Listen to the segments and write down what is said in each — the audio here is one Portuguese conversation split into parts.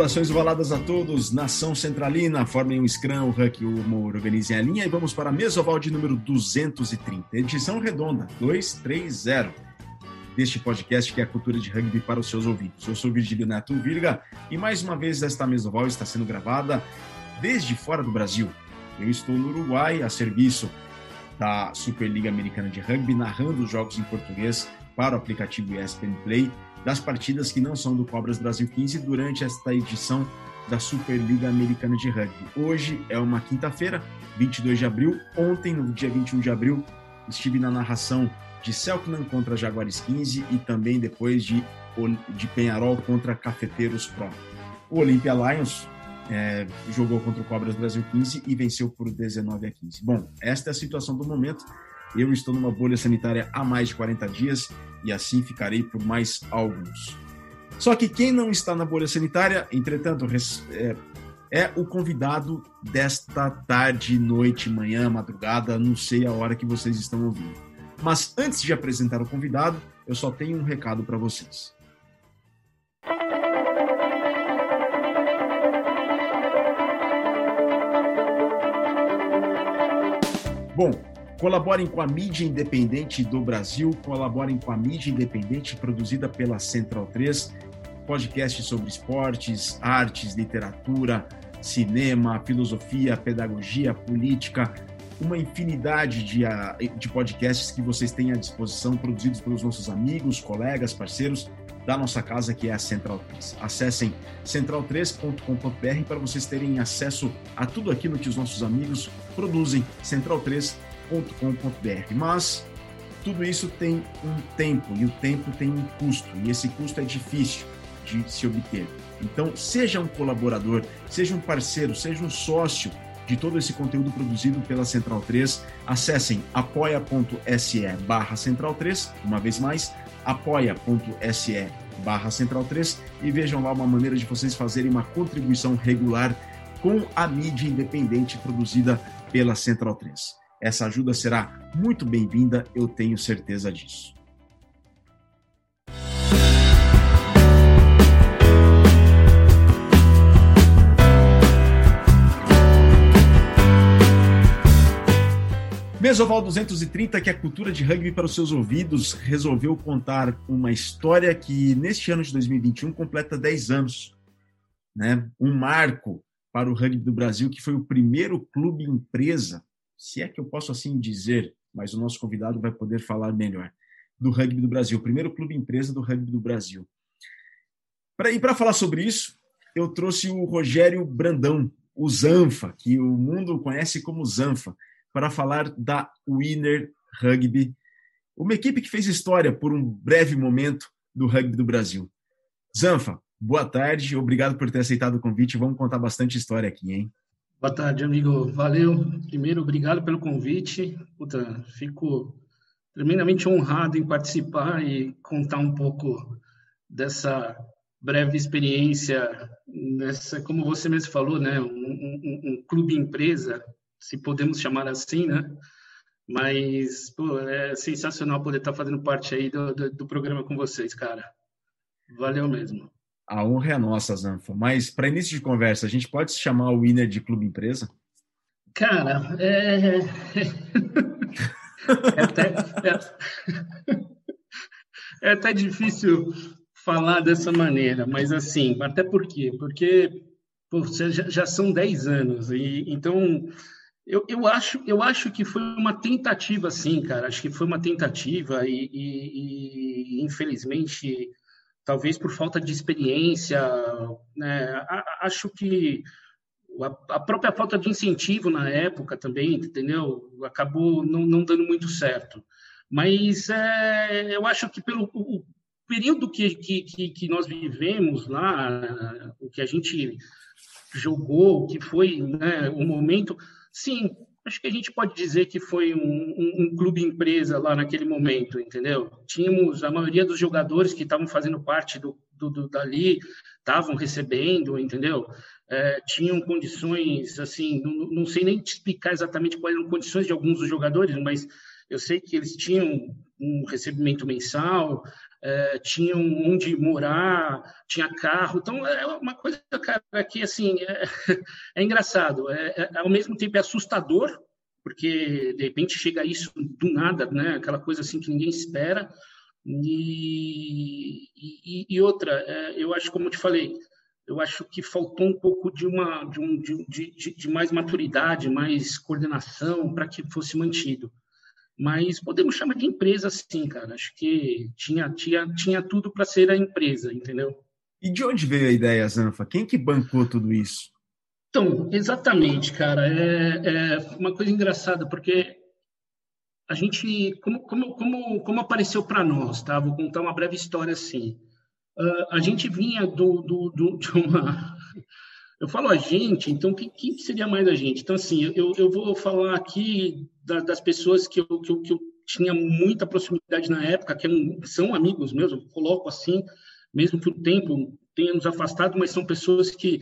Saudações ovaladas a todos, nação centralina, formem um scrum, o Huck, o humor, organizem a linha e vamos para a mesoval de número 230, edição redonda, 230, deste podcast que é a cultura de rugby para os seus ouvidos. Eu sou Virgílio Neto Virga e mais uma vez esta mesoval está sendo gravada desde fora do Brasil. Eu estou no Uruguai, a serviço da Superliga Americana de Rugby, narrando os jogos em português para o aplicativo ESPN Play das partidas que não são do Cobras Brasil 15 durante esta edição da Superliga Americana de Rugby. Hoje é uma quinta-feira, 22 de abril. Ontem, no dia 21 de abril, estive na narração de Selknam contra Jaguares 15 e também depois de, de Penharol contra Cafeteiros Pro. O Olympia Lions é, jogou contra o Cobras Brasil 15 e venceu por 19 a 15. Bom, esta é a situação do momento. Eu estou numa bolha sanitária há mais de 40 dias e assim ficarei por mais alguns. Só que quem não está na bolha sanitária, entretanto, é, é o convidado desta tarde, noite, manhã, madrugada, não sei a hora que vocês estão ouvindo. Mas antes de apresentar o convidado, eu só tenho um recado para vocês. Bom, Colaborem com a mídia independente do Brasil, colaborem com a mídia independente produzida pela Central 3, podcast sobre esportes, artes, literatura, cinema, filosofia, pedagogia, política, uma infinidade de, ah, de podcasts que vocês têm à disposição, produzidos pelos nossos amigos, colegas, parceiros da nossa casa, que é a Central 3. Acessem central3.com.br para vocês terem acesso a tudo aquilo que os nossos amigos produzem. Central 3 www.cultura.com.br. Mas tudo isso tem um tempo e o tempo tem um custo e esse custo é difícil de se obter. Então, seja um colaborador, seja um parceiro, seja um sócio de todo esse conteúdo produzido pela Central 3. Acessem apoia.se barra Central 3, uma vez mais, apoia.se barra Central 3 e vejam lá uma maneira de vocês fazerem uma contribuição regular com a mídia independente produzida pela Central 3. Essa ajuda será muito bem-vinda, eu tenho certeza disso. Mesoval 230, que é a cultura de rugby para os seus ouvidos, resolveu contar uma história que neste ano de 2021 completa 10 anos. Né? Um marco para o rugby do Brasil, que foi o primeiro clube empresa se é que eu posso assim dizer, mas o nosso convidado vai poder falar melhor, do rugby do Brasil, o primeiro clube empresa do rugby do Brasil. Pra, e para falar sobre isso, eu trouxe o Rogério Brandão, o Zanfa, que o mundo conhece como Zanfa, para falar da Winner Rugby, uma equipe que fez história por um breve momento do rugby do Brasil. Zanfa, boa tarde, obrigado por ter aceitado o convite. Vamos contar bastante história aqui, hein? Boa tarde, amigo. Valeu. Primeiro, obrigado pelo convite. Puta, fico tremendamente honrado em participar e contar um pouco dessa breve experiência nessa, como você mesmo falou, né, um, um, um clube empresa, se podemos chamar assim, né? Mas pô, é sensacional poder estar fazendo parte aí do, do, do programa com vocês, cara. Valeu mesmo. A honra é nossa, Zanfa. Mas, para início de conversa, a gente pode se chamar o winner de clube empresa? Cara, é. é, até, é... é até difícil falar dessa maneira, mas assim, até por quê? Porque pô, já, já são 10 anos, e então eu, eu, acho, eu acho que foi uma tentativa, sim, cara. Acho que foi uma tentativa e, e, e infelizmente talvez por falta de experiência, né? acho que a própria falta de incentivo na época também, entendeu? Acabou não, não dando muito certo. Mas é, eu acho que pelo o período que, que, que nós vivemos lá, o que a gente jogou, que foi né, o momento, sim, acho que a gente pode dizer que foi um, um, um, clube empresa lá naquele momento, entendeu? Tínhamos a maioria dos jogadores que estavam fazendo parte do, do, do dali, estavam recebendo, entendeu? É, tinham condições, assim, não, não, sei nem te explicar exatamente quais eram condições de alguns dos jogadores, mas eu sei que eles tinham um recebimento mensal, é, tinham onde morar, tinha carro. Então, é uma coisa, cara, que, assim, é, é engraçado. É, é, ao mesmo tempo é assustador, porque, de repente, chega isso do nada, né? Aquela coisa, assim, que ninguém espera. E, e, e outra, é, eu acho, como eu te falei, eu acho que faltou um pouco de uma de, um, de, de, de mais maturidade, mais coordenação para que fosse mantido. Mas podemos chamar de empresa sim, cara. Acho que tinha, tinha, tinha tudo para ser a empresa, entendeu? E de onde veio a ideia, Zanfa? Quem que bancou tudo isso? Então, exatamente, cara. É, é uma coisa engraçada, porque a gente, como, como, como, como apareceu para nós, tá? Vou contar uma breve história assim. Uh, a gente vinha do, do, do, de uma eu falo a gente, então quem, quem seria mais a gente? Então, assim, eu, eu vou falar aqui da, das pessoas que eu, que eu, que, eu, tinha muita proximidade na época, que são amigos meus, eu coloco assim, mesmo que o tempo tenha nos afastado, mas são pessoas que,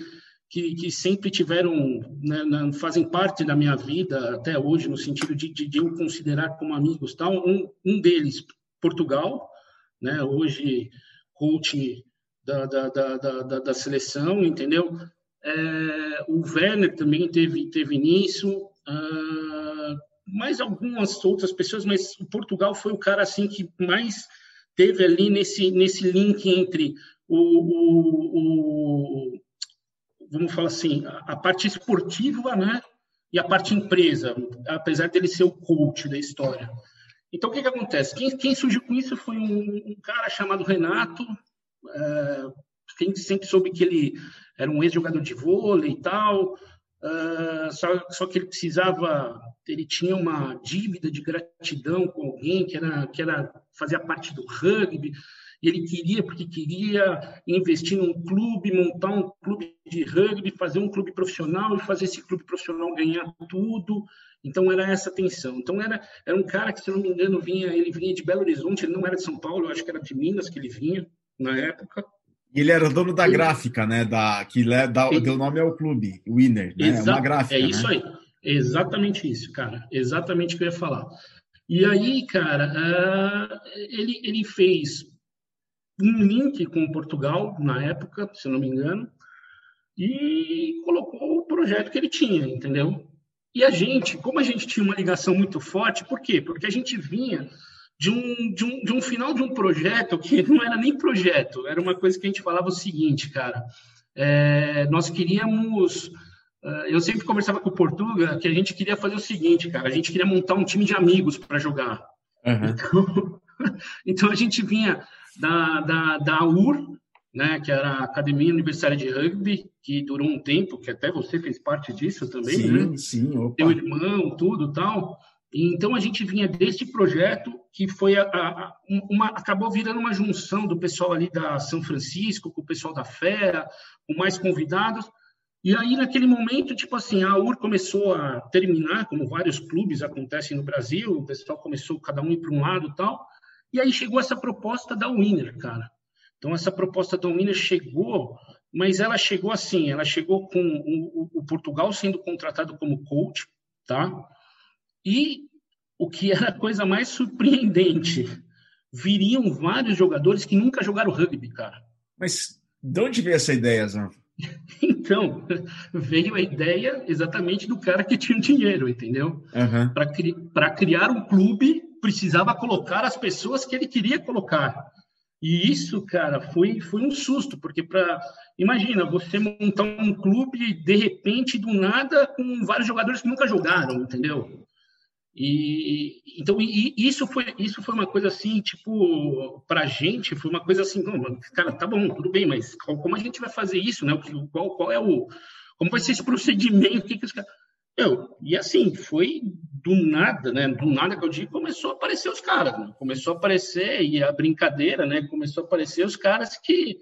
que, que sempre tiveram, né, na, fazem parte da minha vida até hoje, no sentido de, de, de eu considerar como amigos. Tal. Um, um deles, Portugal, né, hoje coach da, da, da, da, da seleção, entendeu? É, o Werner também teve, teve nisso, uh, mais algumas outras pessoas, mas Portugal foi o cara assim que mais teve ali nesse, nesse link entre o, o, o vamos falar assim, a, a, parte esportiva, né, e a parte empresa, apesar dele ser o coach da história. Então, o que, que acontece? Quem, quem surgiu com isso foi um, um cara chamado Renato, é, quem sempre soube que ele era um ex-jogador de vôlei e tal, uh, só, só que ele precisava, ele tinha uma dívida de gratidão com alguém que era que era fazia parte do rugby, ele queria porque queria investir num clube, montar um clube de rugby, fazer um clube profissional e fazer esse clube profissional ganhar tudo. Então era essa tensão. Então era era um cara que se não me engano vinha, ele vinha de Belo Horizonte, ele não era de São Paulo, eu acho que era de Minas que ele vinha na época. E ele era dono da gráfica, né? Da, que dá, deu nome ao clube, Winner, né? Exato, é uma gráfica. É isso né? aí. Exatamente isso, cara. Exatamente o que eu ia falar. E aí, cara, uh, ele, ele fez um link com Portugal, na época, se eu não me engano, e colocou o projeto que ele tinha, entendeu? E a gente, como a gente tinha uma ligação muito forte, por quê? Porque a gente vinha de um, de, um, de um final de um projeto que não era nem projeto, era uma coisa que a gente falava o seguinte, cara, é, nós queríamos, é, eu sempre conversava com o Portuga que a gente queria fazer o seguinte, cara, a gente queria montar um time de amigos para jogar. Uhum. Então, então, a gente vinha da, da, da UR, né, que era a Academia Universitária de Rugby, que durou um tempo, que até você fez parte disso também, sim, né? Sim, opa. Teu irmão, tudo tal. Então a gente vinha deste projeto que foi a, a, uma acabou virando uma junção do pessoal ali da São Francisco com o pessoal da Fera, com mais convidados. E aí naquele momento, tipo assim, a UR começou a terminar, como vários clubes acontecem no Brasil, o pessoal começou cada um ir para um lado, tal. E aí chegou essa proposta da Winner, cara. Então essa proposta da Winner chegou, mas ela chegou assim, ela chegou com o, o Portugal sendo contratado como coach, tá? E o que era a coisa mais surpreendente, viriam vários jogadores que nunca jogaram rugby, cara. Mas de onde veio essa ideia, Zan? Então, veio a ideia exatamente do cara que tinha dinheiro, entendeu? Uhum. Para cri criar um clube, precisava colocar as pessoas que ele queria colocar. E isso, cara, foi, foi um susto, porque para. Imagina, você montar um clube de repente, do nada, com vários jogadores que nunca jogaram, entendeu? E então e, isso foi isso foi uma coisa assim tipo para a gente foi uma coisa assim cara tá bom tudo bem mas como a gente vai fazer isso né qual qual é o como vai ser esse procedimento que que os caras eu, e assim, foi do nada, né? Do nada que eu digo, começou a aparecer os caras, né? Começou a aparecer, e a brincadeira, né? Começou a aparecer os caras que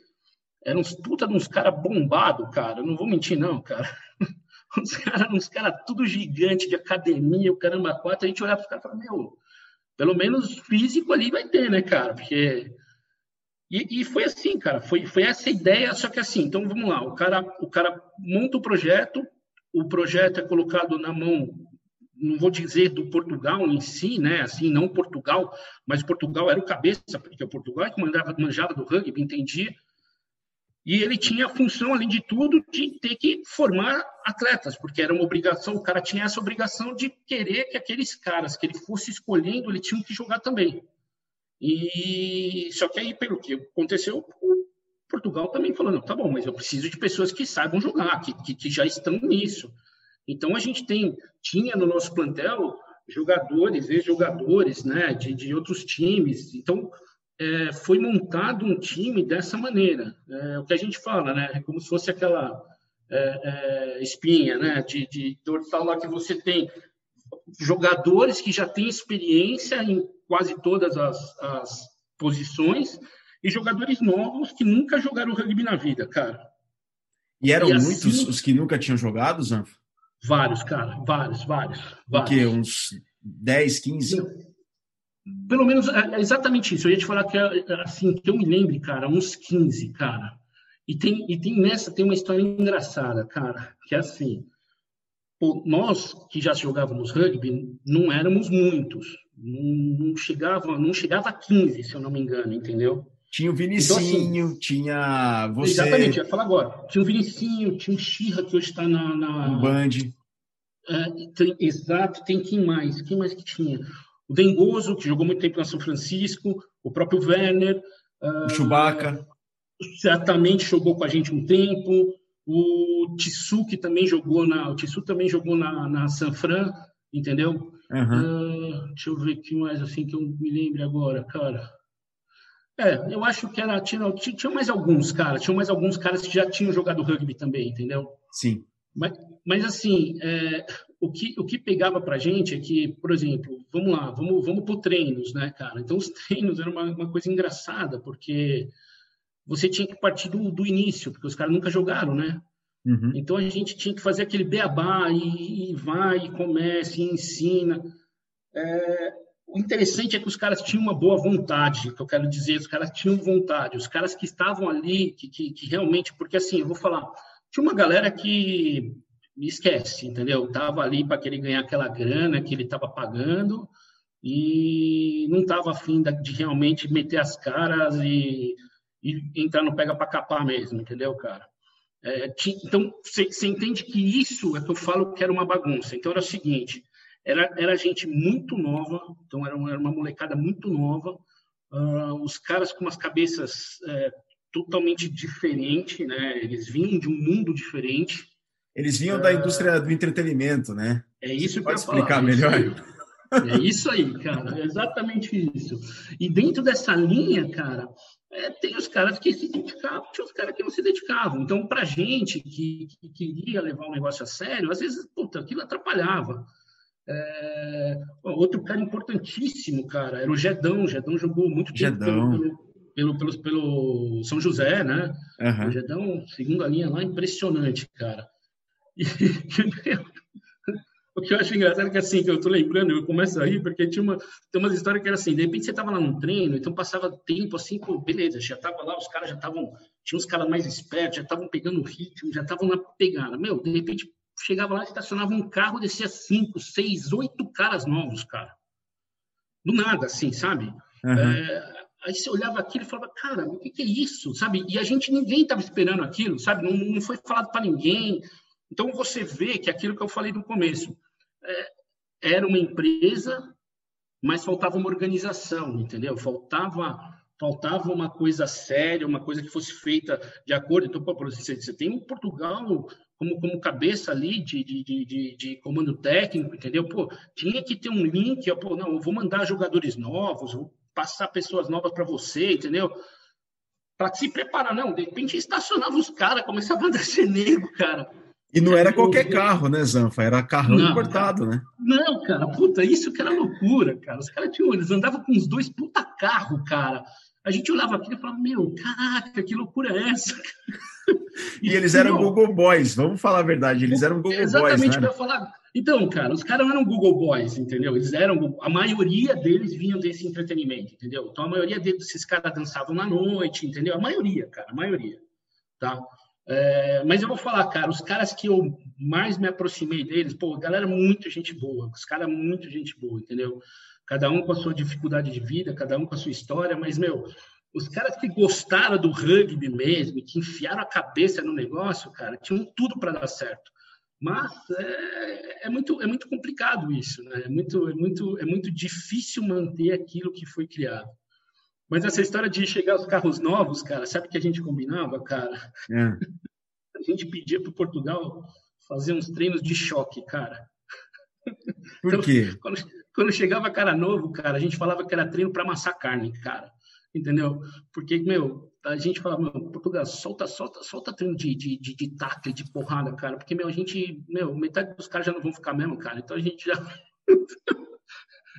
eram uns puta de uns caras bombados, cara. Eu não vou mentir, não, cara. uns caras uns cara tudo gigante de academia, o caramba, quatro, a gente olhava para os caras e falava, meu, pelo menos físico ali vai ter, né, cara? Porque. E, e, foi assim, cara, foi, foi essa ideia, só que assim, então vamos lá, o cara, o cara monta o projeto, o projeto é colocado na mão não vou dizer do Portugal em si, né? Assim, não Portugal, mas Portugal era o cabeça, porque o Portugal é que mandava, manjava do rugby, entendia. E ele tinha a função, além de tudo, de ter que formar atletas, porque era uma obrigação, o cara tinha essa obrigação de querer que aqueles caras que ele fosse escolhendo, ele tinha que jogar também. E só que aí, pelo que aconteceu, Portugal também falou, não, tá bom, mas eu preciso de pessoas que saibam jogar, que, que, que já estão nisso. Então a gente tem, tinha no nosso plantel jogadores, ex-jogadores, né, de, de outros times. Então é, foi montado um time dessa maneira. É, o que a gente fala, né? É como se fosse aquela é, é, espinha, né? De, de dorsal lá que você tem jogadores que já têm experiência em quase todas as, as posições e jogadores novos que nunca jogaram rugby na vida, cara. E eram e assim, muitos os que nunca tinham jogado, Zanf? Vários, cara, vários, vários. vários. O quê? Uns 10, 15? Pelo menos é, é exatamente isso. Eu ia te falar que, é, é, assim, que eu me lembre, cara, uns 15, cara. E tem, e tem nessa, tem uma história engraçada, cara, que é assim. Nós que já jogávamos rugby, não éramos muitos. Não, não, chegava, não chegava a 15, se eu não me engano, entendeu? Tinha o Vinicinho, então, assim, tinha você. Exatamente, ia falar agora. Tinha o Vinicinho, tinha o Xirra, que hoje está na. na... O Band. É, tem, exato, tem quem mais? Quem mais que tinha? O Dengoso, que jogou muito tempo na São Francisco, o próprio Werner. O Chewbacca. Uh, certamente jogou com a gente um tempo. O Tissu, que também jogou na. O Tissu também jogou na, na San Fran, entendeu? Uhum. Uh, deixa eu ver aqui mais assim que eu me lembre agora, cara. É, eu acho que era. Tinha, tinha mais alguns, cara. Tinha mais alguns caras que já tinham jogado rugby também, entendeu? Sim. Mas, mas assim, é, o que, o que pegava para a gente é que, por exemplo, vamos lá, vamos, vamos para treinos, né, cara? Então, os treinos eram uma, uma coisa engraçada, porque você tinha que partir do, do início, porque os caras nunca jogaram, né? Uhum. Então, a gente tinha que fazer aquele beabá e, e vai, e começa, e ensina. É, o interessante é que os caras tinham uma boa vontade, que eu quero dizer, os caras tinham vontade, os caras que estavam ali, que, que, que realmente, porque assim, eu vou falar, tinha uma galera que me esquece, entendeu? Tava ali para querer ganhar aquela grana que ele estava pagando e não estava afim de realmente meter as caras e, e entrar no pega para capar mesmo, entendeu, cara? É, então, você entende que isso é que eu falo que era uma bagunça. Então, era o seguinte, era, era gente muito nova, então era uma, era uma molecada muito nova, uh, os caras com umas cabeças é, totalmente diferentes, né? Eles vinham de um mundo diferente, eles vinham da indústria do entretenimento, né? É isso Você que pode explicar é melhor? É isso aí, cara. É exatamente isso. E dentro dessa linha, cara, é, tem os caras que se dedicavam, tinha os caras que não se dedicavam. Então, para gente que, que, queria levar o negócio a sério, às vezes, puta, aquilo atrapalhava. É... Outro cara importantíssimo, cara, era o Gedão. O Gedão jogou muito tempo Gedão. Pelo, pelo, pelo, pelo, São José, né? Uhum. O Gedão, segunda linha lá, impressionante, cara. E, o que eu acho engraçado é que assim, que eu tô lembrando, eu começo a rir, porque tinha uma, tem umas histórias que era assim, de repente você tava lá no treino, então passava tempo assim, pô, beleza, já tava lá, os caras já estavam, tinha uns caras mais espertos, já estavam pegando o ritmo, já estavam na pegada. Meu, de repente chegava lá, estacionava um carro, descia cinco, seis, oito caras novos, cara. Do nada, assim, sabe? Uhum. É, aí você olhava aquilo e falava, cara, o que, que, é isso, sabe? E a gente, ninguém estava esperando aquilo, sabe? Não, não foi falado para ninguém, então, você vê que aquilo que eu falei no começo, é, era uma empresa, mas faltava uma organização, entendeu? Faltava faltava uma coisa séria, uma coisa que fosse feita de acordo. Então, exemplo, você tem o Portugal como, como cabeça ali de, de, de, de, comando técnico, entendeu? Pô, tinha que ter um link, pô, não, eu vou mandar jogadores novos, vou passar pessoas novas para você, entendeu? Para se preparar, não, de repente estacionava os caras, começava a descer nego, cara. E não era qualquer carro, né, Zanfa? Era carrão não, importado, né? Não, cara, puta, isso que era loucura, cara. Os caras tinham, eles andavam com uns dois puta carro, cara. A gente olhava aquilo e falava, meu, caraca, que loucura é essa? E, e eles eram Google Boys, vamos falar a verdade, eles eram Google exatamente Boys. Exatamente, né? falar. Então, cara, os caras não eram Google Boys, entendeu? Eles eram, a maioria deles vinham desse entretenimento, entendeu? Então, a maioria desses caras dançavam na noite, entendeu? A maioria, cara, a maioria, tá? É, mas eu vou falar, cara, os caras que eu mais me aproximei deles, pô, galera muito gente boa, os caras muito gente boa, entendeu? Cada um com a sua dificuldade de vida, cada um com a sua história, mas, meu, os caras que gostaram do rugby mesmo, que enfiaram a cabeça no negócio, cara, tinham tudo para dar certo. Mas é, é, muito, é muito complicado isso, né? É muito, é, muito, é muito difícil manter aquilo que foi criado. Mas essa história de chegar os carros novos, cara, sabe que a gente combinava, cara? É. A gente pedia para Portugal fazer uns treinos de choque, cara. Por então, quê? Quando, quando, chegava cara novo, cara, a gente falava que era treino para amassar carne, cara. Entendeu? Porque, meu, a gente falava, meu, Portugal, solta, solta, solta treino de, de, de, de tackle, de porrada, cara. Porque, meu, a gente, meu, metade dos caras já não vão ficar mesmo, cara. Então a gente já.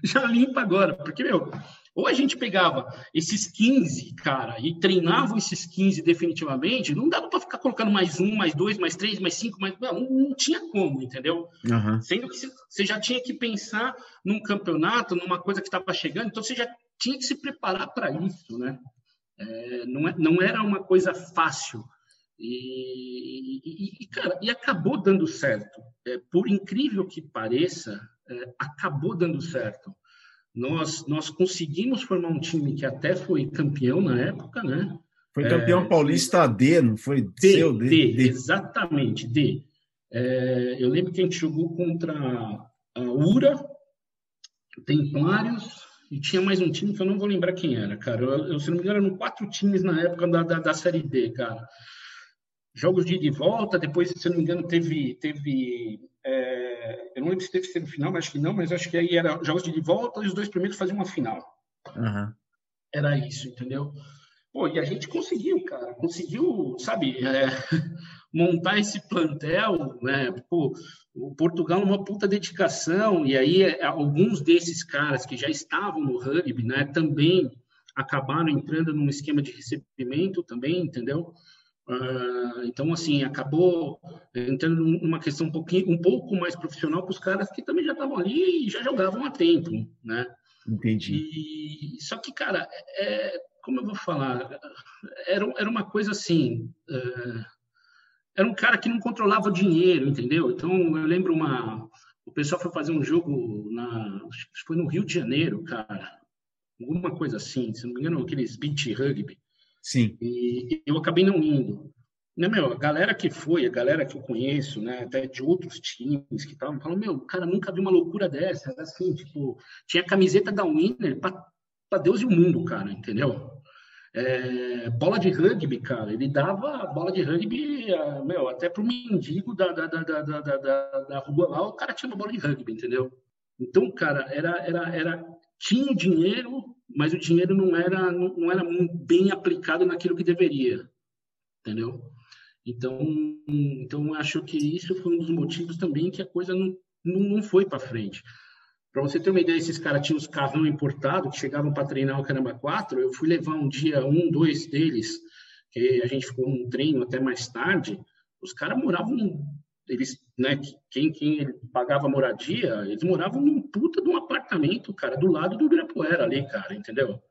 já limpa agora. Porque, meu, ou a gente pegava esses 15, cara, e treinava esses 15 definitivamente, não dava para ficar colocando mais um, mais dois, mais três, mais cinco, mais. Não, não tinha como, entendeu? Uhum. Sendo que você já tinha que pensar num campeonato, numa coisa que estava chegando, então você já tinha que se preparar para isso, né? É, não, é, não era uma coisa fácil. E, e, e, cara, e acabou dando certo. É, por incrível que pareça, é, acabou dando certo nós, nós conseguimos formar um time que até foi campeão na época, né? Foi campeão é, paulista D, não foi? D, seu, D, D, D. exatamente, D. É, eu lembro que a gente jogou contra a URA, Templários, e tinha mais um time que eu não vou lembrar quem era, cara. Eu, eu se não me engano, eram quatro times na época da, da, da Série D, cara. Jogos de ida e volta, depois, se não me engano, teve, teve é, eu não lembro se teve semifinal, mas acho que não, mas acho que aí era jogos de volta e os dois primeiros faziam uma final. Uhum. Era isso, entendeu? Pô, e a gente conseguiu, cara, conseguiu, sabe, é, montar esse plantel, né? Pô, o Portugal numa puta dedicação, e aí é, alguns desses caras que já estavam no rugby, né, também acabaram entrando num esquema de recebimento também, entendeu? Uh, então, assim, acabou entrando numa questão um, pouquinho, um pouco mais profissional para os caras que também já estavam ali e já jogavam há tempo, né? Entendi. E, só que, cara, é, como eu vou falar, era, era uma coisa assim, uh, era um cara que não controlava o dinheiro, entendeu? Então, eu lembro uma... O pessoal foi fazer um jogo na... Acho que foi no Rio de Janeiro, cara. Alguma coisa assim, se não me engano, aqueles beach rugby. Sim. E eu acabei não indo. Né, meu, a galera que foi, a galera que eu conheço, né, até de outros times que estavam, falando, meu, o cara nunca viu uma loucura dessa. Assim, tipo, tinha camiseta da Winner para Deus e o mundo, cara, entendeu? É, bola de rugby, cara, ele dava bola de rugby, meu, até pro mendigo da, da, da, da, da, da, da rua lá, o cara tinha uma bola de rugby, entendeu? Então, cara, era, era, era tinha o dinheiro, mas o dinheiro não era, não, não era bem aplicado naquilo que deveria, entendeu? Então, então acho que isso foi um dos motivos também que a coisa não, não, não foi para frente. Para você ter uma ideia, esses caras tinham os carros importados que chegavam para treinar o Caramba 4. Eu fui levar um dia um, dois deles, que a gente ficou um treino até mais tarde. Os caras moravam eles, né, quem, quem pagava moradia, eles moravam num puta de um apartamento, cara, do lado do Ibirapuera ali, cara, entendeu?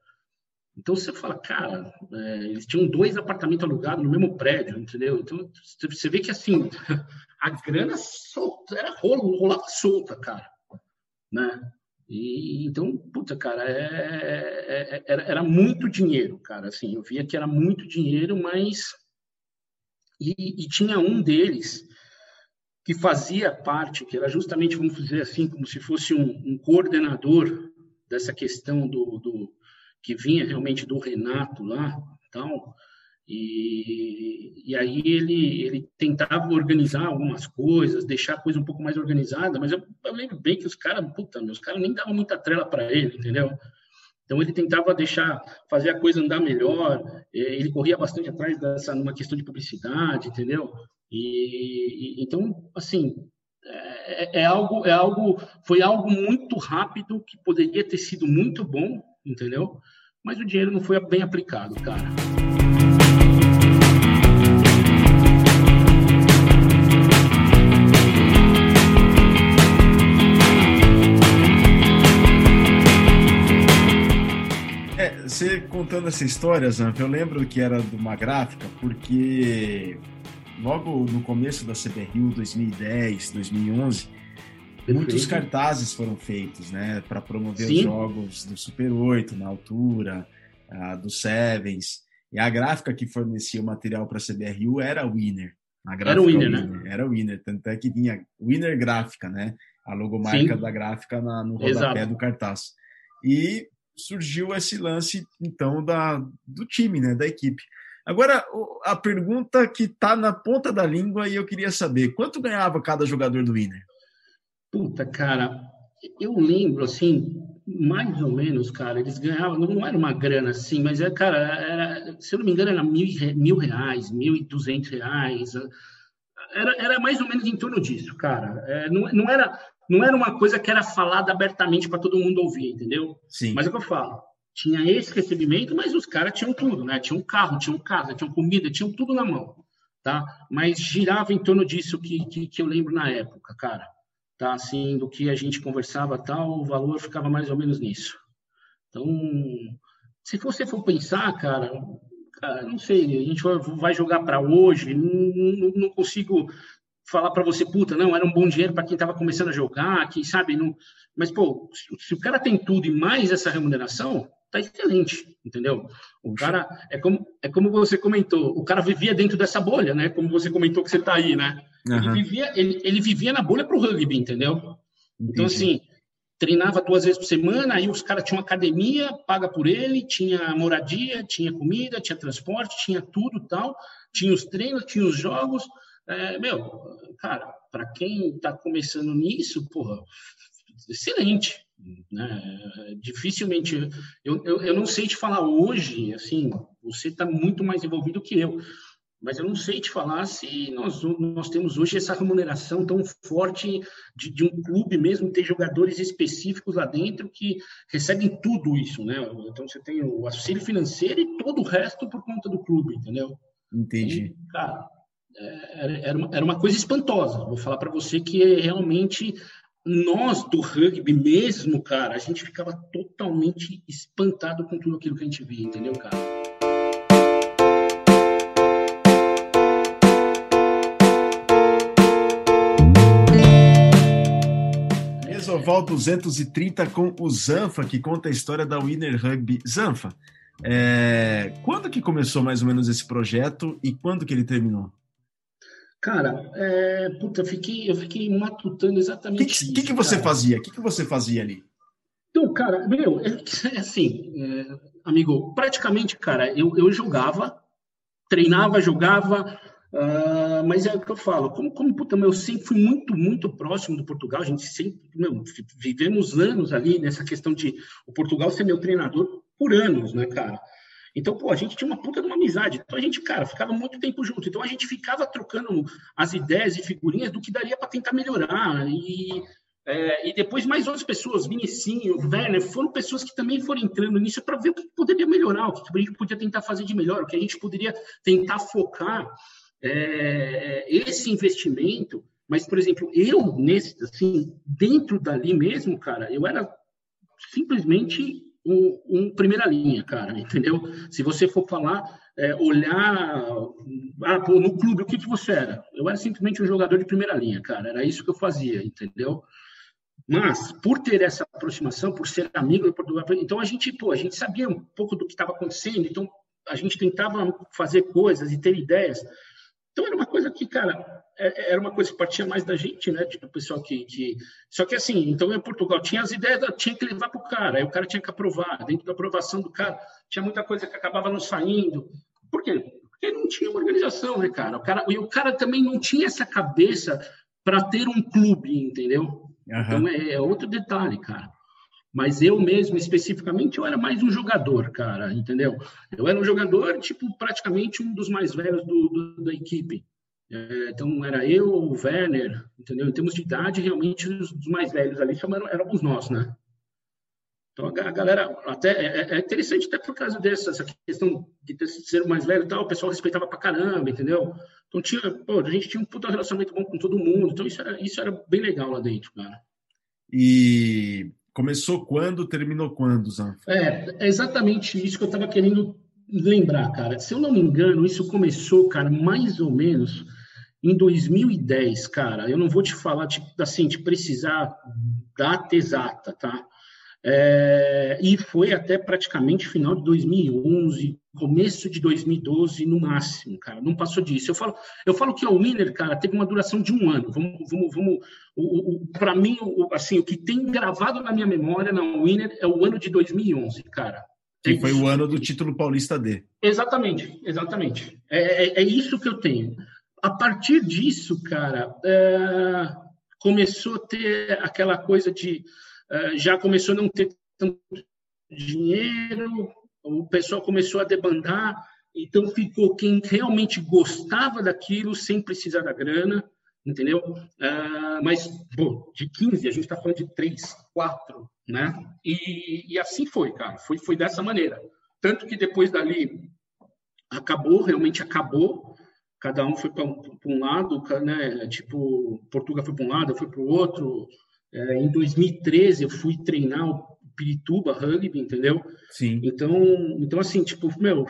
Então você fala, cara, é, eles tinham dois apartamentos alugados no mesmo prédio, entendeu? Então você vê que assim, a grana solta, era rolo, rolava solta, cara, né? E, então, puta, cara, é, é, é, era, era muito dinheiro, cara, assim, eu via que era muito dinheiro, mas... E, e tinha um deles que fazia parte, que era justamente, vamos dizer assim, como se fosse um, um coordenador dessa questão do, do, que vinha realmente do Renato lá, tal, e, e aí ele, ele tentava organizar algumas coisas, deixar a coisa um pouco mais organizada, mas eu, eu lembro bem que os caras, puta, meus caras nem davam muita trela para ele, entendeu? Então ele tentava deixar, fazer a coisa andar melhor, ele corria bastante atrás dessa, numa questão de publicidade, entendeu? E, e então, assim, é, é, algo, é algo, foi algo muito rápido que poderia ter sido muito bom, entendeu? Mas o dinheiro não foi bem aplicado, cara. você contando essa história, Zanf, eu lembro que era de uma gráfica, porque logo no começo da CBRU 2010, 2011, Perfeito. muitos cartazes foram feitos, né, para promover Sim. os jogos do Super 8 na altura, uh, do Sevens. E a gráfica que fornecia o material para a CBRU era a Winner. A era o Winner, Winner, né? Era o Winner, tanto é que vinha Winner Gráfica, né? A logomarca Sim. da gráfica na, no rodapé Exato. do cartaz. E surgiu esse lance, então, da, do time, né? Da equipe. Agora, a pergunta que está na ponta da língua e eu queria saber, quanto ganhava cada jogador do Winner? Puta, cara, eu lembro, assim, mais ou menos, cara, eles ganhavam, não, não era uma grana assim, mas, é, cara, era, se eu não me engano, era mil, mil reais, mil e duzentos reais, era, era mais ou menos em torno disso, cara. É, não, não, era, não era uma coisa que era falada abertamente para todo mundo ouvir, entendeu? Sim. Mas é o que eu falo. Tinha esse recebimento, mas os caras tinham tudo, né? Tinham carro, tinham casa, tinham comida, tinham tudo na mão, tá? Mas girava em torno disso que, que, que eu lembro na época, cara tá? Assim, do que a gente conversava, tal, o valor ficava mais ou menos nisso. Então, se você for pensar, cara, cara não sei, a gente vai jogar para hoje, não, não, consigo falar para você, puta, não, era um bom dinheiro para quem estava começando a jogar, que sabe, não, mas pô, se o cara tem tudo e mais essa remuneração, tá excelente, entendeu? O cara é como é como você comentou, o cara vivia dentro dessa bolha, né? Como você comentou que você tá aí, né? Uhum. Ele, vivia, ele, ele vivia na bolha pro rugby, entendeu? Entendi. Então, assim, treinava duas vezes por semana, aí os caras tinham academia, paga por ele, tinha moradia, tinha comida, tinha transporte, tinha tudo tal, tinha os treinos, tinha os jogos. É, meu, cara, para quem está começando nisso, porra, excelente. Né? Dificilmente, eu, eu, eu não sei te falar hoje, assim, você está muito mais envolvido que eu, mas eu não sei te falar se nós, nós temos hoje essa remuneração tão forte de, de, um clube mesmo, ter jogadores específicos lá dentro que recebem tudo isso, né? Então você tem o auxílio financeiro e todo o resto por conta do clube, entendeu? Entendi. E, cara, é, era uma, era uma coisa espantosa. Vou falar para você que é realmente nós do rugby mesmo, cara, a gente ficava totalmente espantado com tudo aquilo que a gente via, entendeu, cara? Mesoval 230 com o Zanfa, que conta a história da Winner Rugby. Zanfa, é... quando que começou mais ou menos esse projeto e quando que ele terminou? Cara, é, puta, eu fiquei, eu fiquei matutando exatamente que, isso. O que, que você fazia? O que, que você fazia ali? Então, cara, meu, é, é assim, é, amigo, praticamente, cara, eu, eu jogava, treinava, jogava, uh, mas é o que eu falo, como, como puta, meu, eu sempre fui muito, muito próximo do Portugal, a gente sempre, meu, vivemos anos ali nessa questão de o Portugal ser meu treinador por anos, né, cara? Então, pô, a gente tinha uma puta de uma amizade. Então, a gente, cara, ficava muito tempo junto. Então, a gente ficava trocando as ideias e figurinhas do que daria para tentar melhorar. E, é, e depois, mais outras pessoas, Vinicinho, Werner, foram pessoas que também foram entrando nisso para ver o que poderia melhorar, o que a gente podia tentar fazer de melhor, o que a gente poderia tentar focar é, esse investimento. Mas, por exemplo, eu, nesse, assim, dentro dali mesmo, cara, eu era simplesmente um, um, primeira linha, cara, entendeu? Se você for falar, é, olhar, ah, pô, no clube, o que, que você era? Eu era simplesmente um jogador de primeira linha, cara, era isso que eu fazia, entendeu? Mas, por ter essa aproximação, por ser amigo então a gente, pô, a gente sabia um pouco do que estava acontecendo, então a gente tentava fazer coisas e ter ideias. Então era uma coisa que, cara, é, era uma coisa que partia mais da gente, né? Tipo, o pessoal que, que. Só que assim, então em Portugal tinha as ideias, tinha que levar para o cara, aí o cara tinha que aprovar. Dentro da aprovação do cara, tinha muita coisa que acabava não saindo. Por quê? Porque não tinha uma organização, né, cara? O cara e o cara também não tinha essa cabeça para ter um clube, entendeu? Uhum. Então é, é outro detalhe, cara. Mas eu mesmo, especificamente, eu era mais um jogador, cara, entendeu? Eu era um jogador, tipo, praticamente um dos mais velhos do, do, da equipe. É, então, era eu, o Werner, entendeu? Em termos de idade, realmente, os, mais velhos ali chamaram, éramos nós, né? Então, a, a galera, até, é, é, é, interessante até por causa dessa essa questão de ser o mais velho e tal, o pessoal respeitava pra caramba, entendeu? Então, tinha, pô, a gente tinha um puta relacionamento bom com todo mundo, então isso era, isso era bem legal lá dentro, cara. E Começou quando, terminou quando, Zanfa? É, é exatamente isso que eu estava querendo lembrar, cara. Se eu não me engano, isso começou, cara, mais ou menos em 2010, cara, eu não vou te falar, tipo, assim, de precisar data exata, tá? É, e foi até praticamente final de 2011, começo de 2012 no máximo, cara. Não passou disso. Eu falo, eu falo que o Winner, cara, teve uma duração de um ano. Vamos, vamos, vamos. O, o, Para mim, o, assim, o que tem gravado na minha memória na Winner é o ano de 2011, cara. Que é foi isso. o ano do título paulista D. Exatamente, exatamente. É, é, é isso que eu tenho. A partir disso, cara, é, começou a ter aquela coisa de eh, já começou a não ter tanto dinheiro, o pessoal começou a debandar, então ficou quem realmente gostava daquilo sem precisar da grana, entendeu? Uh, mas, bom, de 15 a gente está falando de 3, 4, né? E, e, assim foi, cara, foi, foi dessa maneira. Tanto que depois dali acabou, realmente acabou, cada um foi para um, lado, né? Tipo, Portugal foi para um lado, eu fui para o outro, é, em 2013 eu fui treinar o Pirituba Rugby, entendeu? Sim. Então, então assim, tipo, meu,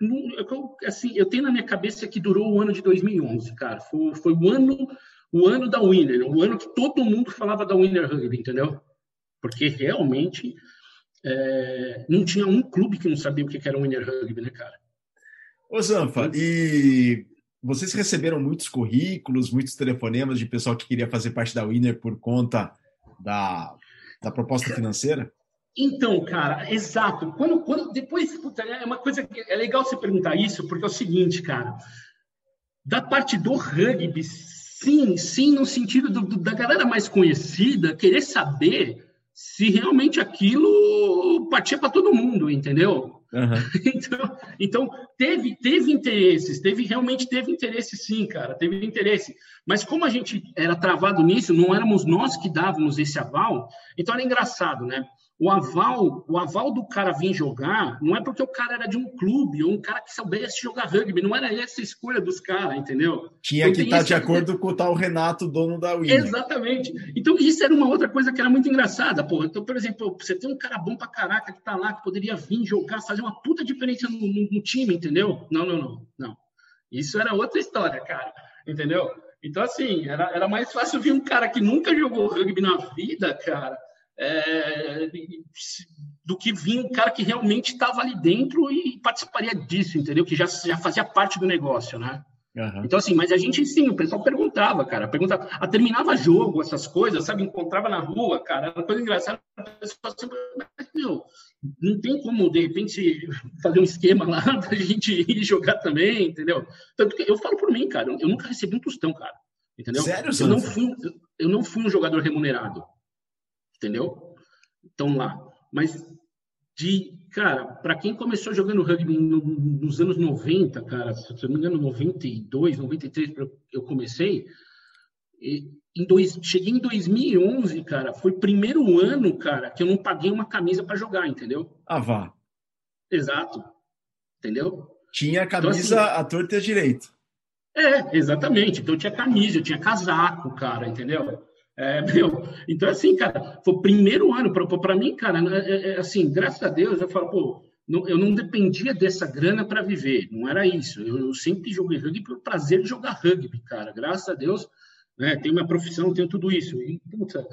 eu, assim, eu tenho na minha cabeça que durou o ano de 2011, cara. Foi, foi o ano, o ano da Winner, o ano que todo mundo falava da Winner Rugby, entendeu? Porque realmente é, não tinha um clube que não sabia o que era o Winner Rugby, né, cara? Ô Zanfa, e vocês receberam muitos currículos, muitos telefonemas de pessoal que queria fazer parte da Winner por conta da, da proposta financeira? Então, cara, exato. Quando, quando depois, puta, é uma coisa que é legal você perguntar isso, porque é o seguinte, cara, da parte do rugby, sim, sim, no sentido do, do, da galera mais conhecida querer saber se realmente aquilo partia para todo mundo, entendeu? Uhum. Então, então, teve, teve interesses, teve realmente teve interesse sim, cara, teve interesse. Mas como a gente era travado nisso, não éramos nós que dávamos esse aval, então era engraçado, né? O aval, o aval do cara vir jogar não é porque o cara era de um clube ou um cara que soubesse jogar rugby, não era essa a escolha dos caras, entendeu? Tinha então, que estar tá de acordo com o tal Renato, dono da Winner. Exatamente. Então isso era uma outra coisa que era muito engraçada, porra. Então, por exemplo, você tem um cara bom pra caraca que tá lá, que poderia vir jogar, fazer uma puta diferença no, no, no time, entendeu? Não, não, não, não. Isso era outra história, cara, entendeu? Então, assim, era, era mais fácil vir um cara que nunca jogou rugby na vida, cara, é, do que vir um cara que realmente estava ali dentro e participaria disso, entendeu? Que já, já fazia parte do negócio, né? Uhum. Então, assim, mas a gente sim, o pessoal perguntava, cara, perguntava, a, terminava jogo, essas coisas, sabe? Encontrava na rua, cara, era uma coisa engraçada, o pessoal sempre, meu, não tem como, de repente, fazer um esquema lá pra gente ir jogar também, entendeu? Tanto que eu falo por mim, cara, eu nunca recebi um tostão, cara, entendeu? Sério, eu não fui, eu não fui um jogador remunerado entendeu? Estão lá. Mas de, cara, para quem começou jogando rugby no, nos anos 90, cara, se eu não me engano, 92, 93, eu comecei, em dois, cheguei em 2011, cara, foi o primeiro ano, cara, que eu não paguei uma camisa para jogar, entendeu? Ah, vá. Exato. Entendeu? Tinha a camisa então, assim, a torta e a direito. É, exatamente. Então eu tinha camisa, eu tinha casaco, cara, entendeu? É, meu, então, assim, cara, foi o primeiro ano para mim, cara, né, é, é, assim, graças a Deus, eu falo, pô, não, eu não dependia dessa grana para viver, não era isso. Eu, eu, sempre joguei rugby pelo prazer de jogar rugby, cara, graças a Deus, né, tenho minha profissão, tenho tudo isso. E, puta,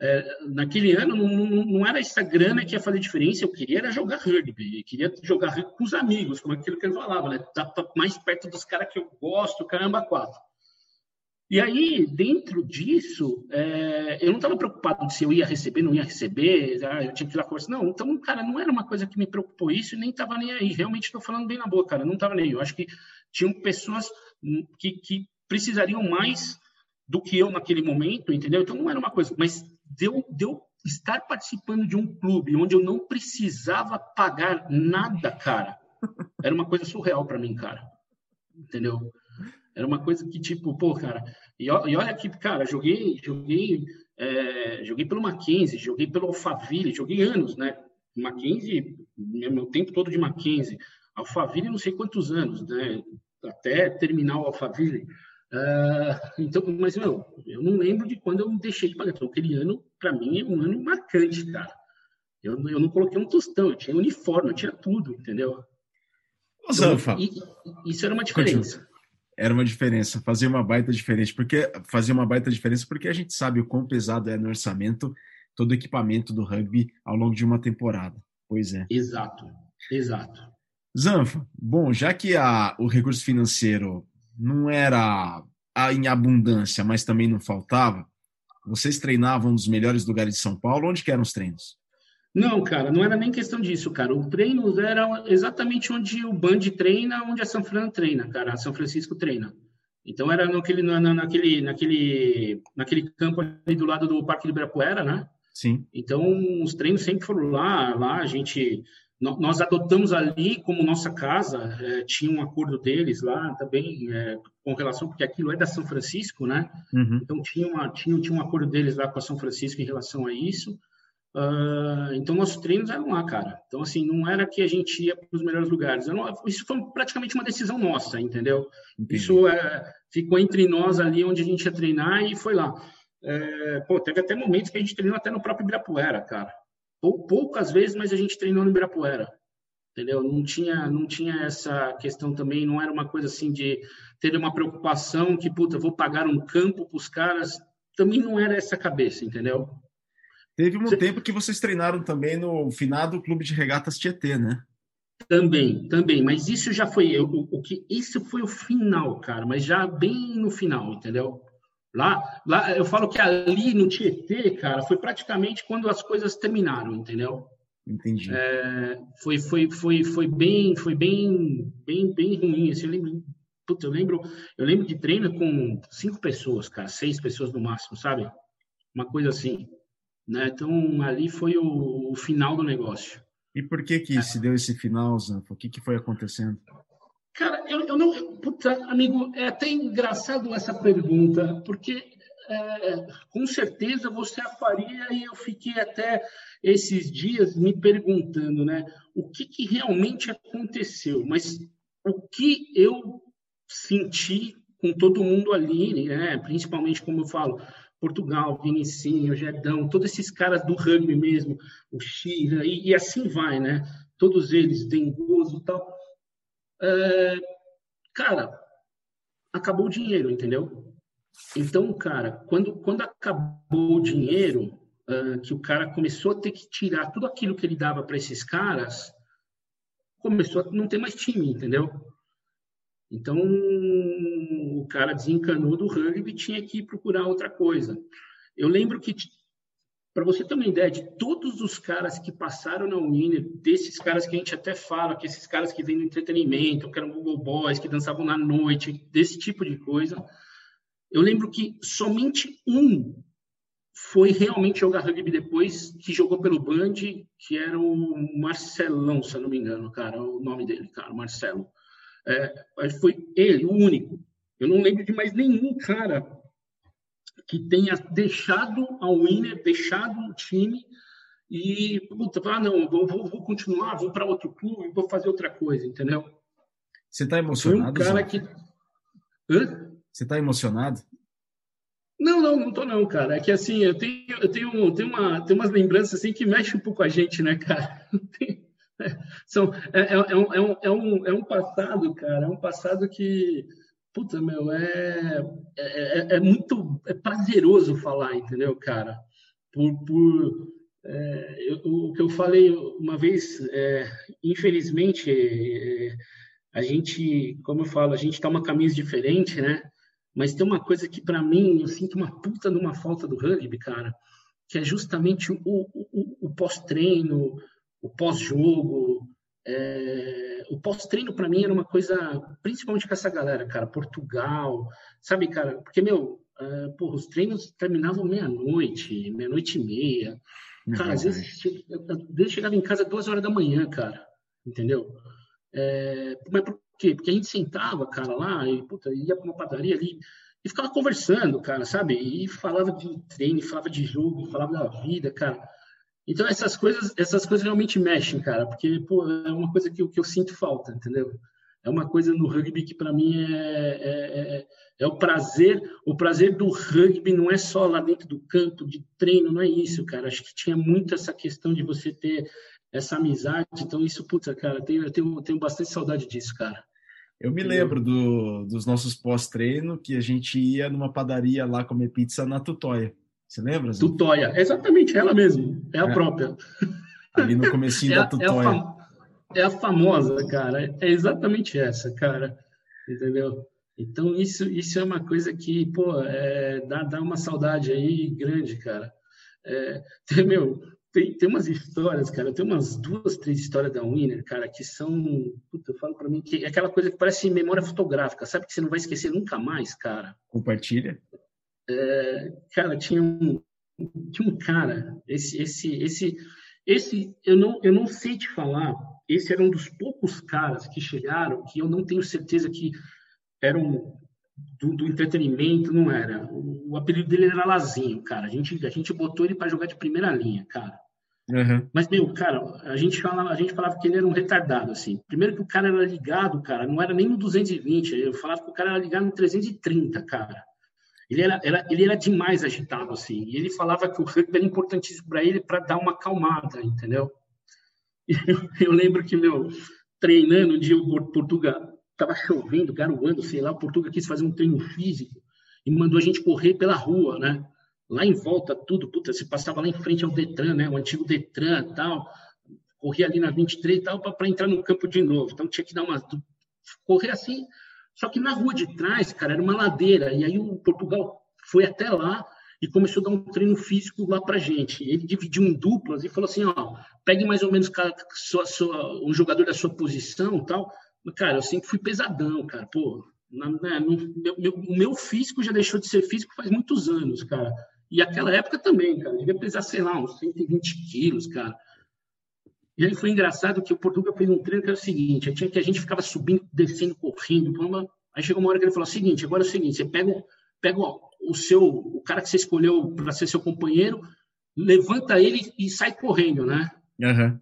é, naquele ano não, não, não, era essa grana que ia fazer diferença, eu queria era jogar rugby, eu queria jogar rugby com os amigos, como aquilo que ele falava, né? Tá, tá mais perto dos caras que eu gosto, caramba, quatro. E aí, dentro disso, é, eu não estava preocupado de se eu ia receber, não ia receber, ah, eu tinha que ir lá conversar. Não, então, cara, não era uma coisa que me preocupou isso e nem estava nem aí. Realmente estou falando bem na boa, cara, não estava nem aí. Eu acho que tinham pessoas que, que precisariam mais do que eu naquele momento, entendeu? Então, não era uma coisa. Mas deu, deu estar participando de um clube onde eu não precisava pagar nada, cara, era uma coisa surreal para mim, cara. Entendeu? Era uma coisa que, tipo, pô, cara, e, e olha que, cara, joguei, joguei, é, joguei pelo Mackenzie, joguei pelo Alphaville, joguei anos, né? Mackenzie, meu tempo todo de Mackenzie. Alphaville, não sei quantos anos, né? Até terminar o Alphaville. Uh, então, mas, meu, eu não lembro de quando eu deixei de pagar. Então, aquele ano, para mim, é um ano marcante, cara. Eu, eu não coloquei um tostão, eu tinha uniforme, eu tinha tudo, entendeu? Zanfa. Então, isso era uma diferença. Era uma diferença, fazia uma baita diferença, porque fazia uma baita diferença porque a gente sabe o quão pesado é no orçamento todo o equipamento do rugby ao longo de uma temporada. Pois é. Exato, exato. Zanfa, bom, já que a, o recurso financeiro não era em abundância, mas também não faltava, vocês treinavam nos melhores lugares de São Paulo? Onde que eram os treinos? Não, cara, não era nem questão disso, cara. O treino era exatamente onde o Band treina, onde a São Fran treina, cara. A São Francisco treina. Então era naquele, na, naquele, naquele, naquele campo ali do lado do Parque do Ibirapuera, né? Sim. Então os treinos sempre foram lá, lá a gente nós adotamos ali como nossa casa, é, tinha um acordo deles lá também é, com relação, porque aquilo é da São Francisco, né? Uhum. Então tinha, uma, tinha, tinha um acordo deles lá com a São Francisco em relação a isso. Uh, então nossos treinos eram lá, cara. Então assim, não era que a gente ia para os melhores lugares. Não, isso foi praticamente uma decisão nossa, entendeu? Entendi. Isso é, ficou entre nós ali onde a gente ia treinar e foi lá. É, pô, teve até momentos que a gente treinou até no próprio Ibirapuera, cara poucas vezes, mas a gente treinou no Ibirapuera, entendeu? Não tinha, não tinha essa questão também, não era uma coisa assim de ter uma preocupação que, puta, vou pagar um campo para os caras, também não era essa cabeça, entendeu? Teve um tempo que vocês treinaram também no finado Clube de Regatas Tietê, né? Também, também, mas isso já foi o, o que isso foi o final, cara, mas já bem no final, entendeu? Lá, lá, eu falo que ali no Tietê, cara, foi praticamente quando as coisas terminaram, entendeu? Entendi. É, foi, foi, foi, foi bem, foi bem, bem, bem ruim. Assim, eu lembro, putz, eu lembro, eu lembro de treino com cinco pessoas, cara, seis pessoas no máximo, sabe? Uma coisa assim, né? Então ali foi o, o final do negócio. E por que que é. se deu esse final, Zanfa? O que que foi acontecendo? Cara, eu, eu não. Puta, amigo, é até engraçado essa pergunta, porque é, com certeza você a faria e eu fiquei até esses dias me perguntando, né? O que, que realmente aconteceu? Mas o que eu senti com todo mundo ali, né? Principalmente, como eu falo, Portugal, Vinicinho, Gedão, todos esses caras do rugby mesmo, o Xira, e, e assim vai, né? Todos eles, Dengoso e tal é, cara, acabou o dinheiro, entendeu? Então, cara, quando, quando acabou o dinheiro, uh, que o cara começou a ter que tirar tudo aquilo que ele dava para esses caras, começou a não ter mais time, entendeu? Então, o cara desencanou do rugby e tinha que procurar outra coisa. Eu lembro que para você ter uma ideia de todos os caras que passaram na Winner, desses caras que a gente até fala, que esses caras que vêm do entretenimento, que eram Google Boys, que dançavam na noite, desse tipo de coisa, eu lembro que somente um foi realmente jogar rugby depois, que jogou pelo Band, que era o Marcelão, se eu não me engano, cara, o nome dele, cara, Marcelo. É, foi ele, o único. Eu não lembro de mais nenhum cara que tenha deixado a Winner, deixado o time e, puta, ah, não, vou, vou, continuar, vou para outro clube, vou fazer outra coisa, entendeu? Você está emocionado? Foi um cara que... Hã? Você está emocionado? Não, não, não tô não, cara. É que assim, eu tenho, eu tenho, tenho, uma, tenho umas lembranças assim que mexem um pouco a gente, né, cara? São, é, é, é, um, é, um, é, um, é um passado, cara, é um passado que puta, meu, é, é, é, é, muito é prazeroso falar, entendeu, cara? Por, por é, eu, o que eu falei uma vez, é, infelizmente, é, a gente, como eu falo, a gente tá uma camisa diferente, né? Mas tem uma coisa que, para mim, eu sinto uma puta numa falta do rugby, cara, que é justamente o, o, o pós-treino, o pós-jogo, é, o pós-treino para mim era uma coisa, principalmente com essa galera, cara, Portugal, sabe, cara, porque, meu, uh, porra, os treinos terminavam meia-noite, meia-noite e meia. Cara, às vezes, eu chegava em casa duas horas da manhã, cara, entendeu? É, mas por quê? Porque a gente sentava, cara, lá, e puta, ia para uma padaria ali e ficava conversando, cara, sabe? E falava de treino, falava de jogo, falava da vida, cara. Então essas coisas, essas coisas realmente mexem, cara, porque pô, é uma coisa que, que eu sinto falta, entendeu? É uma coisa no rugby que para mim é, é, é, é, o prazer. O prazer do rugby não é só lá dentro do campo de treino, não é isso, cara. Acho que tinha muito essa questão de você ter essa amizade. Então isso, puta, cara, tenho, tenho, tenho bastante saudade disso, cara. Eu me lembro do, dos nossos pós-treino que a gente ia numa padaria lá comer pizza na Tutóia. Você lembra? Zé? Tutóia, exatamente ela mesmo, é a é. própria. Ali no comecinho é, da Tutóia. É a, é a famosa, cara, é exatamente essa, cara, entendeu? Então, isso, isso é uma coisa que, pô, é, dá, dá uma saudade aí grande, cara. É, tem, meu, tem, tem umas histórias, cara, tem umas duas, três histórias da Winner, cara, que são, puta, eu falo para mim que é aquela coisa que parece memória fotográfica, sabe que você não vai esquecer nunca mais, cara. Compartilha. É, cara, tinha um, tinha um cara, esse, esse, esse, esse, eu não, eu não sei te falar, esse era um dos poucos caras que chegaram que eu não tenho certeza que eram do, do, entretenimento, não era. O, o, apelido dele era Lazinho, cara. A gente, a gente botou ele para jogar de primeira linha, cara. Uhum. Mas, meu, cara, a gente, falava, a gente falava que ele era um retardado, assim. Primeiro que o cara era ligado, cara, não era nem no 220, eu falava que o cara era ligado no 330, cara. Ele era, era, ele era demais agitado, assim. E ele falava que o rugby era importantíssimo para ele para dar uma acalmada, entendeu? Eu, eu lembro que, meu, treinando um dia o Portugal, estava chovendo, garoando, sei lá, o Portugal quis fazer um treino físico e mandou a gente correr pela rua, né? Lá em volta, tudo, puta, você passava lá em frente ao Detran, né? O antigo Detran tal, corria ali na 23 e tal, para entrar no campo de novo. Então tinha que dar uma. correr assim. Só que na rua de trás, cara, era uma ladeira. E aí o Portugal foi até lá e começou a dar um treino físico lá pra gente. Ele dividiu em duplas e falou assim: ó, pegue mais ou menos sua, sua, um jogador da sua posição tal Cara, eu sempre fui pesadão, cara. Pô, na, na, no, meu, o meu físico já deixou de ser físico faz muitos anos, cara. E aquela época também, cara. Devia pesar, sei lá, uns 120 quilos, cara. E aí foi engraçado que o Portugal fez um treino que era o seguinte: tinha que a gente ficava subindo, descendo, correndo. Aí chegou uma hora que ele falou: o seguinte, agora é o seguinte, você pega, pega o seu, o cara que você escolheu para ser seu companheiro, levanta ele e sai correndo, né? Uhum.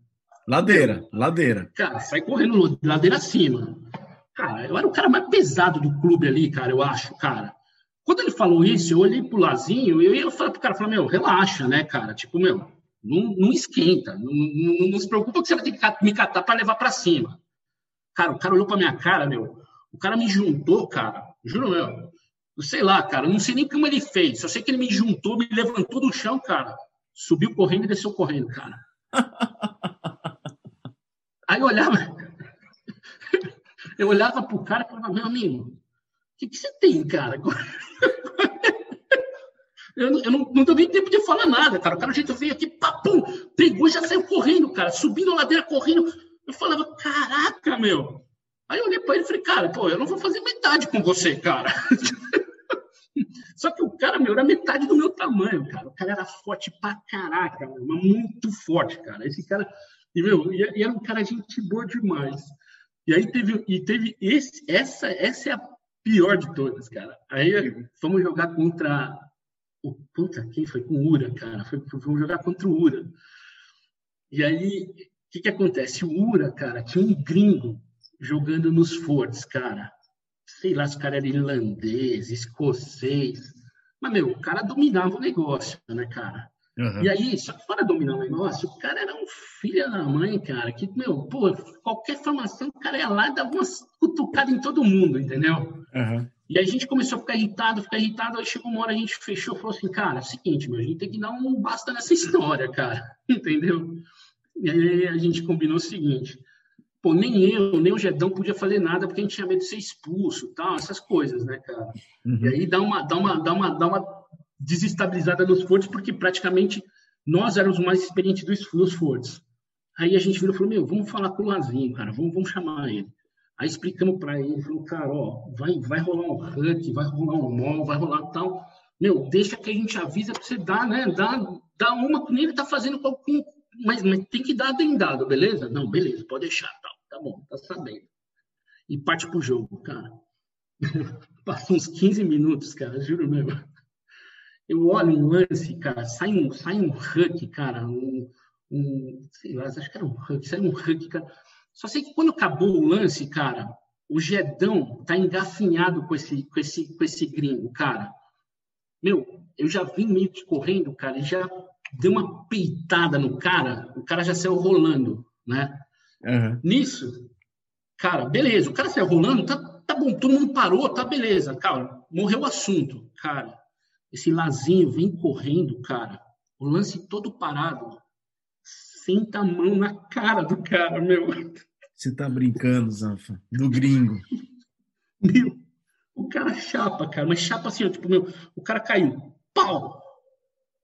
Ladeira, ladeira. Cara, sai correndo ladeira acima. Cara, eu era o cara mais pesado do clube ali, cara, eu acho, cara. Quando ele falou isso, eu olhei pro Lazinho e eu ia falar pro cara, falar, meu, relaxa, né, cara? Tipo, meu, não, não esquenta, não, não, não, se preocupa que você vai ter que me catar para levar para cima. Cara, o cara olhou pra minha cara, meu, o cara me juntou, cara, juro, meu, eu sei lá, cara, não sei nem como ele fez, só sei que ele me juntou, me levantou do chão, cara, subiu correndo e desceu correndo, cara. Aí eu olhava, eu olhava pro cara e falava, meu amigo, o que, que você tem, cara? Eu, eu não, não deu nem tempo de falar nada, cara. O cara, jeito veio aqui, papum, pegou e já saiu correndo, cara, subindo a ladeira, correndo. Eu falava, caraca, meu. Aí eu olhei para ele e falei, cara, pô, eu não vou fazer metade com você, cara. Só que o cara, meu, era metade do meu tamanho, cara. O cara era forte pra caraca, meu, muito forte, cara. Esse cara, e, meu, e, era um cara gente boa demais. E aí teve, e teve esse, essa, essa é a pior de todas, cara. Aí fomos jogar contra o puta, quem foi? Com o Ura, cara. Foi, fomos jogar contra o Ura. E aí, o que que acontece? O Ura, cara, tinha um gringo jogando nos Fords, cara. Sei lá se o cara era irlandês, escocês. Mas, meu, o cara dominava o negócio, né, cara? Uhum. E aí, só que para dominar o negócio, o cara era um filho da mãe, cara, que, meu, pô, qualquer formação, o cara ia lá e dava umas cutucadas em todo mundo, entendeu? Uhum. E aí a gente começou a ficar irritado, ficar irritado, aí chegou uma hora a gente fechou e falou assim, cara, é o seguinte, meu, a gente tem que dar um basta nessa história, cara, entendeu? E aí a gente combinou o seguinte, pô, nem eu, nem o Gedão podia fazer nada porque a gente tinha medo de ser expulso, tal, essas coisas, né, cara? Uhum. E aí dá uma, dá uma, dá uma, dá uma desestabilizada nos Fords, porque praticamente nós éramos mais experientes dos, dos Fords. Aí a gente virou e falou, meu, vamos falar com o Lazinho, cara, vamos, vamos chamar ele. Aí explicamos para ele, falou, cara, ó, vai, vai rolar um hunt, vai rolar um mall, vai rolar tal. Meu, deixa que a gente avisa para você dar, né? Dá, dá uma que nem ele tá fazendo com, mas, mas tem que dar dado, beleza? Não, beleza, pode deixar, tal. Tá bom, tá sabendo. E parte pro jogo, cara. Passou uns 15 minutos, cara, juro mesmo. Eu olho um lance, cara, sai um, sai um huck, cara, um, um, sei lá, acho que era um huck, sai um huck, cara. Só sei que quando acabou o lance, cara, o Gedão tá engafinhado com esse, com esse, com esse gringo, cara. Meu, eu já vim meio que correndo, cara, e já deu uma peitada no cara, o cara já saiu rolando, né? Uhum. Nisso, Cara, beleza, o cara saiu rolando, tá, tá bom, todo mundo parou, tá beleza, cara, morreu o assunto. Cara, esse Lazinho vem correndo, cara, o lance todo parado, senta a mão na cara do cara, meu. Você tá brincando, Zanfa, do gringo. Meu, o cara chapa, cara, mas chapa assim, ó, tipo, meu, o cara caiu, pau!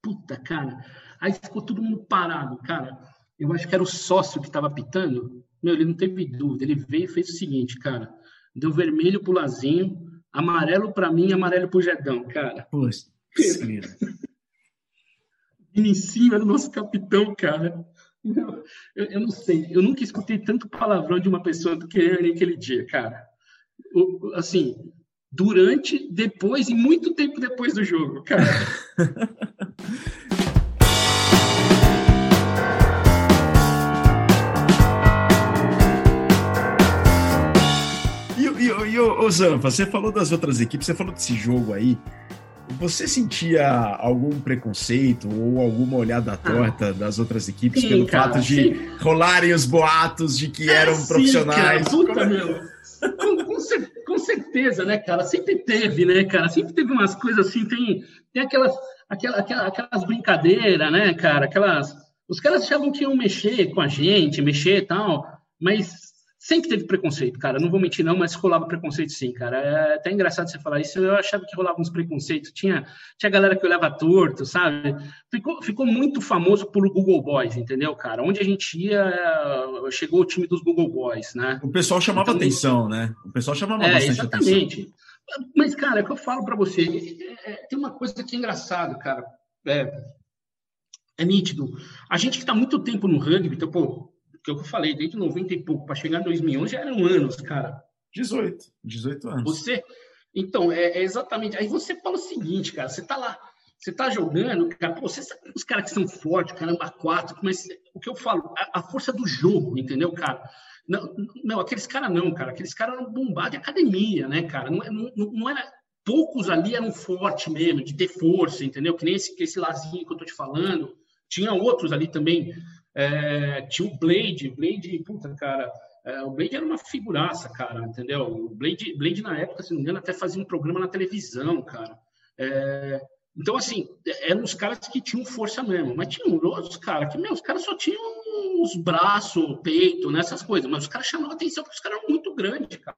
Puta, cara. Aí ficou todo mundo parado, cara. Eu acho que era o sócio que estava pitando. Meu, ele não teve dúvida. Ele veio e fez o seguinte, cara. Deu vermelho pro Lazinho, amarelo para mim e amarelo pro Jedão, cara. Poxa, Vinicinho era o nosso capitão, cara. Eu, eu, não sei, eu nunca escutei tanto palavrão de uma pessoa do que ele naquele dia, cara. Assim, durante, depois e muito tempo depois do jogo, cara. E, ô, Zanfa, você falou das outras equipes, você falou desse jogo aí. Você sentia algum preconceito ou alguma olhada ah. torta ah, das outras equipes sim, pelo cara, fato de sim. rolarem os boatos de que eram sim, profissionais? Cara, puta, Como... meu. Com, com, com, certeza, né, cara? Sempre teve, né, cara? Sempre teve umas coisas assim, tem, tem aquelas, aquelas, aquelas brincadeiras, né, cara? Aquelas. Os caras achavam que iam mexer com a gente, mexer e tal, mas Sempre teve preconceito, cara. Não vou mentir, não, mas rolava preconceito sim, cara. É até engraçado você falar isso. Eu achava que rolava uns preconceitos. Tinha, tinha galera que olhava torto, sabe? Ficou, ficou muito famoso por Google Boys, entendeu, cara? Onde a gente ia, chegou o time dos Google Boys, né? O pessoal chamava então, atenção, né? O pessoal chamava é, bastante exatamente. atenção. Mas, cara, é o que eu falo para você. É, é, tem uma coisa que é engraçado, cara. É, é nítido. A gente que está muito tempo no rugby, então, pô, que eu falei, desde 90 e pouco para chegar em 2011 já eram anos, cara. 18, 18 anos. Você, então, é, é, exatamente. Aí você fala o seguinte, cara, você tá lá, você tá jogando, cara, pô, você sabe os caras que são fortes, caramba, quatro, mas o que eu falo, a, a força do jogo, entendeu, cara? Não, não aqueles caras não, cara, aqueles caras eram bombados de academia, né, cara? Não, não, não era poucos ali eram fortes mesmo, de ter força, entendeu? Que nem esse, esse Lazinho que eu tô te falando. Tinha outros ali também é, tinha o Blade, Blade, puta, cara, é, o Blade era uma figuraça, cara, entendeu? O Blade, Blade, na época, se não me engano, até fazia um programa na televisão, cara. É, então, assim, eram os caras que tinham força mesmo, mas tinham outros caras que, meu, os caras só tinham os braços, peito, nessas né, coisas, mas os caras chamavam atenção porque os caras eram muito grandes, cara.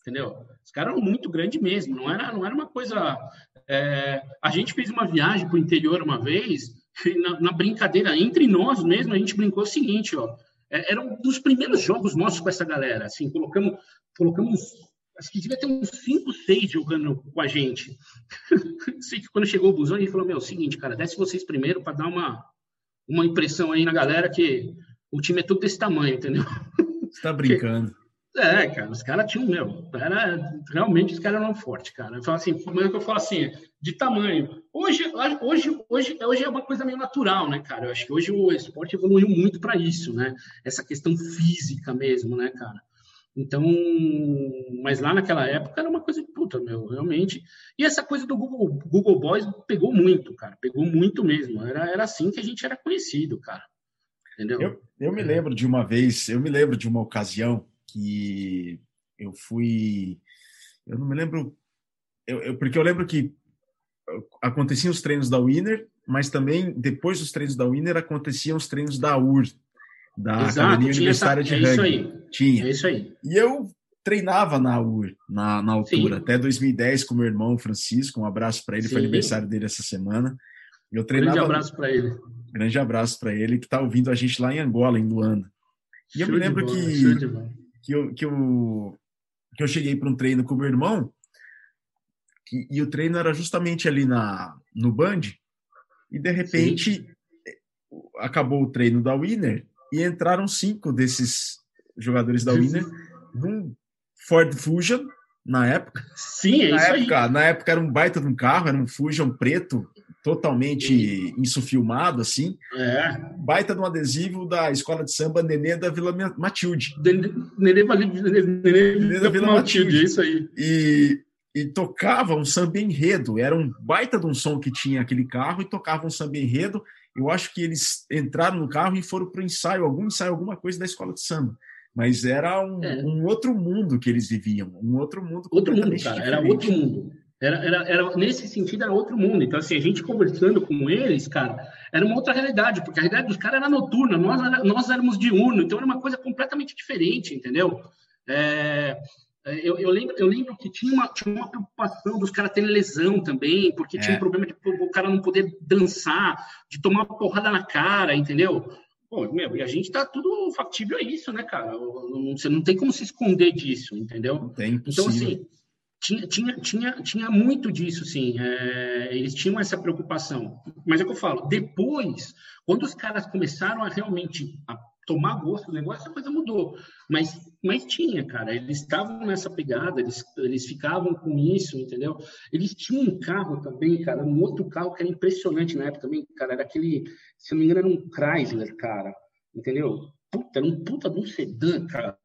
Entendeu? Os caras eram muito grandes mesmo, não era, não era uma coisa. É, a gente fez uma viagem para o interior uma vez, na, na, brincadeira entre nós mesmo, a gente brincou o seguinte, ó. É, era um dos primeiros jogos nossos com essa galera. Assim, colocamos, colocamos acho que devia ter uns 5, 6 jogando com a gente. Sei que quando chegou o busão, gente falou: Meu, é seguinte, cara, desce vocês primeiro para dar uma, uma impressão aí na galera que o time é tudo desse tamanho, entendeu? Você tá brincando. É, cara, os caras tinham, meu, era, realmente os caras eram fortes, cara. Eu falo assim, é que eu falo assim, de tamanho. Hoje, hoje, hoje, hoje é uma coisa meio natural, né, cara? Eu acho que hoje o esporte evoluiu muito para isso, né? Essa questão física mesmo, né, cara? Então, mas lá naquela época era uma coisa puta, meu, realmente. E essa coisa do Google, Google Boys pegou muito, cara, pegou muito mesmo. Era, era assim que a gente era conhecido, cara. Entendeu? Eu, eu me lembro de uma vez, eu me lembro de uma ocasião que eu fui. Eu não me lembro. Eu, eu, porque eu lembro que aconteciam os treinos da Winner, mas também depois dos treinos da Winner aconteciam os treinos da UR, da Exato, Academia Universitária essa, de é Rugby. Isso aí. Tinha. É isso aí. E eu treinava na UR, na, na altura, Sim. até 2010 com meu irmão Francisco. Um abraço para ele, Sim. foi aniversário dele essa semana. Eu treinava, grande abraço para ele. Grande abraço para ele, que está ouvindo a gente lá em Angola, em Luanda. E show eu me lembro bola, que que eu, que eu, que eu cheguei para um treino com o meu irmão, que, e o treino era justamente ali na, no Band, e de repente Sim. acabou o treino da Winner e entraram cinco desses jogadores da Winner num Ford Fusion na época. Sim, é na isso época, aí. Na época era um baita de um carro, era um Fusion preto, totalmente insufilmado, assim. É. Baita de um adesivo da escola de samba Nenê da Vila Matilde. Nenê, Nenê, da Vila Matilde, é isso aí. E, e tocava um samba enredo. Era um baita de um som que tinha aquele carro e tocava um samba enredo. Eu acho que eles entraram no carro e foram para o ensaio, algum ensaio, alguma coisa da escola de samba. mas era um, é. um, outro mundo que eles viviam, um outro mundo Outro mundo, cara, diferente. era outro mundo. Era, era, era, nesse sentido, era outro mundo. Então, assim, a gente conversando com eles, cara, era uma outra realidade, porque a realidade dos caras era noturna, nós, nós éramos diurno, então era uma coisa completamente diferente, entendeu? É, é, eu, eu, lembro, eu lembro que tinha uma, tinha uma preocupação dos caras terem lesão também, porque é. tinha um problema de o cara não poder dançar, de tomar uma porrada na cara, entendeu? Pô, meu, e a gente tá tudo factível a isso, né, cara? Você não tem como se esconder disso, entendeu? Tem, então, assim, tinha, tinha, tinha, tinha muito disso, sim. É, eles tinham essa preocupação. Mas é o que eu falo, depois, quando os caras começaram a realmente a tomar gosto do negócio, a coisa mudou. Mas, mas tinha, cara, eles estavam nessa pegada, eles, eles ficavam com isso, entendeu? Eles tinham um carro também, cara, um outro carro que era impressionante na época também, cara, era aquele, se não me engano, era um Chrysler, cara, entendeu? Puta, era um puta de um sedã, cara.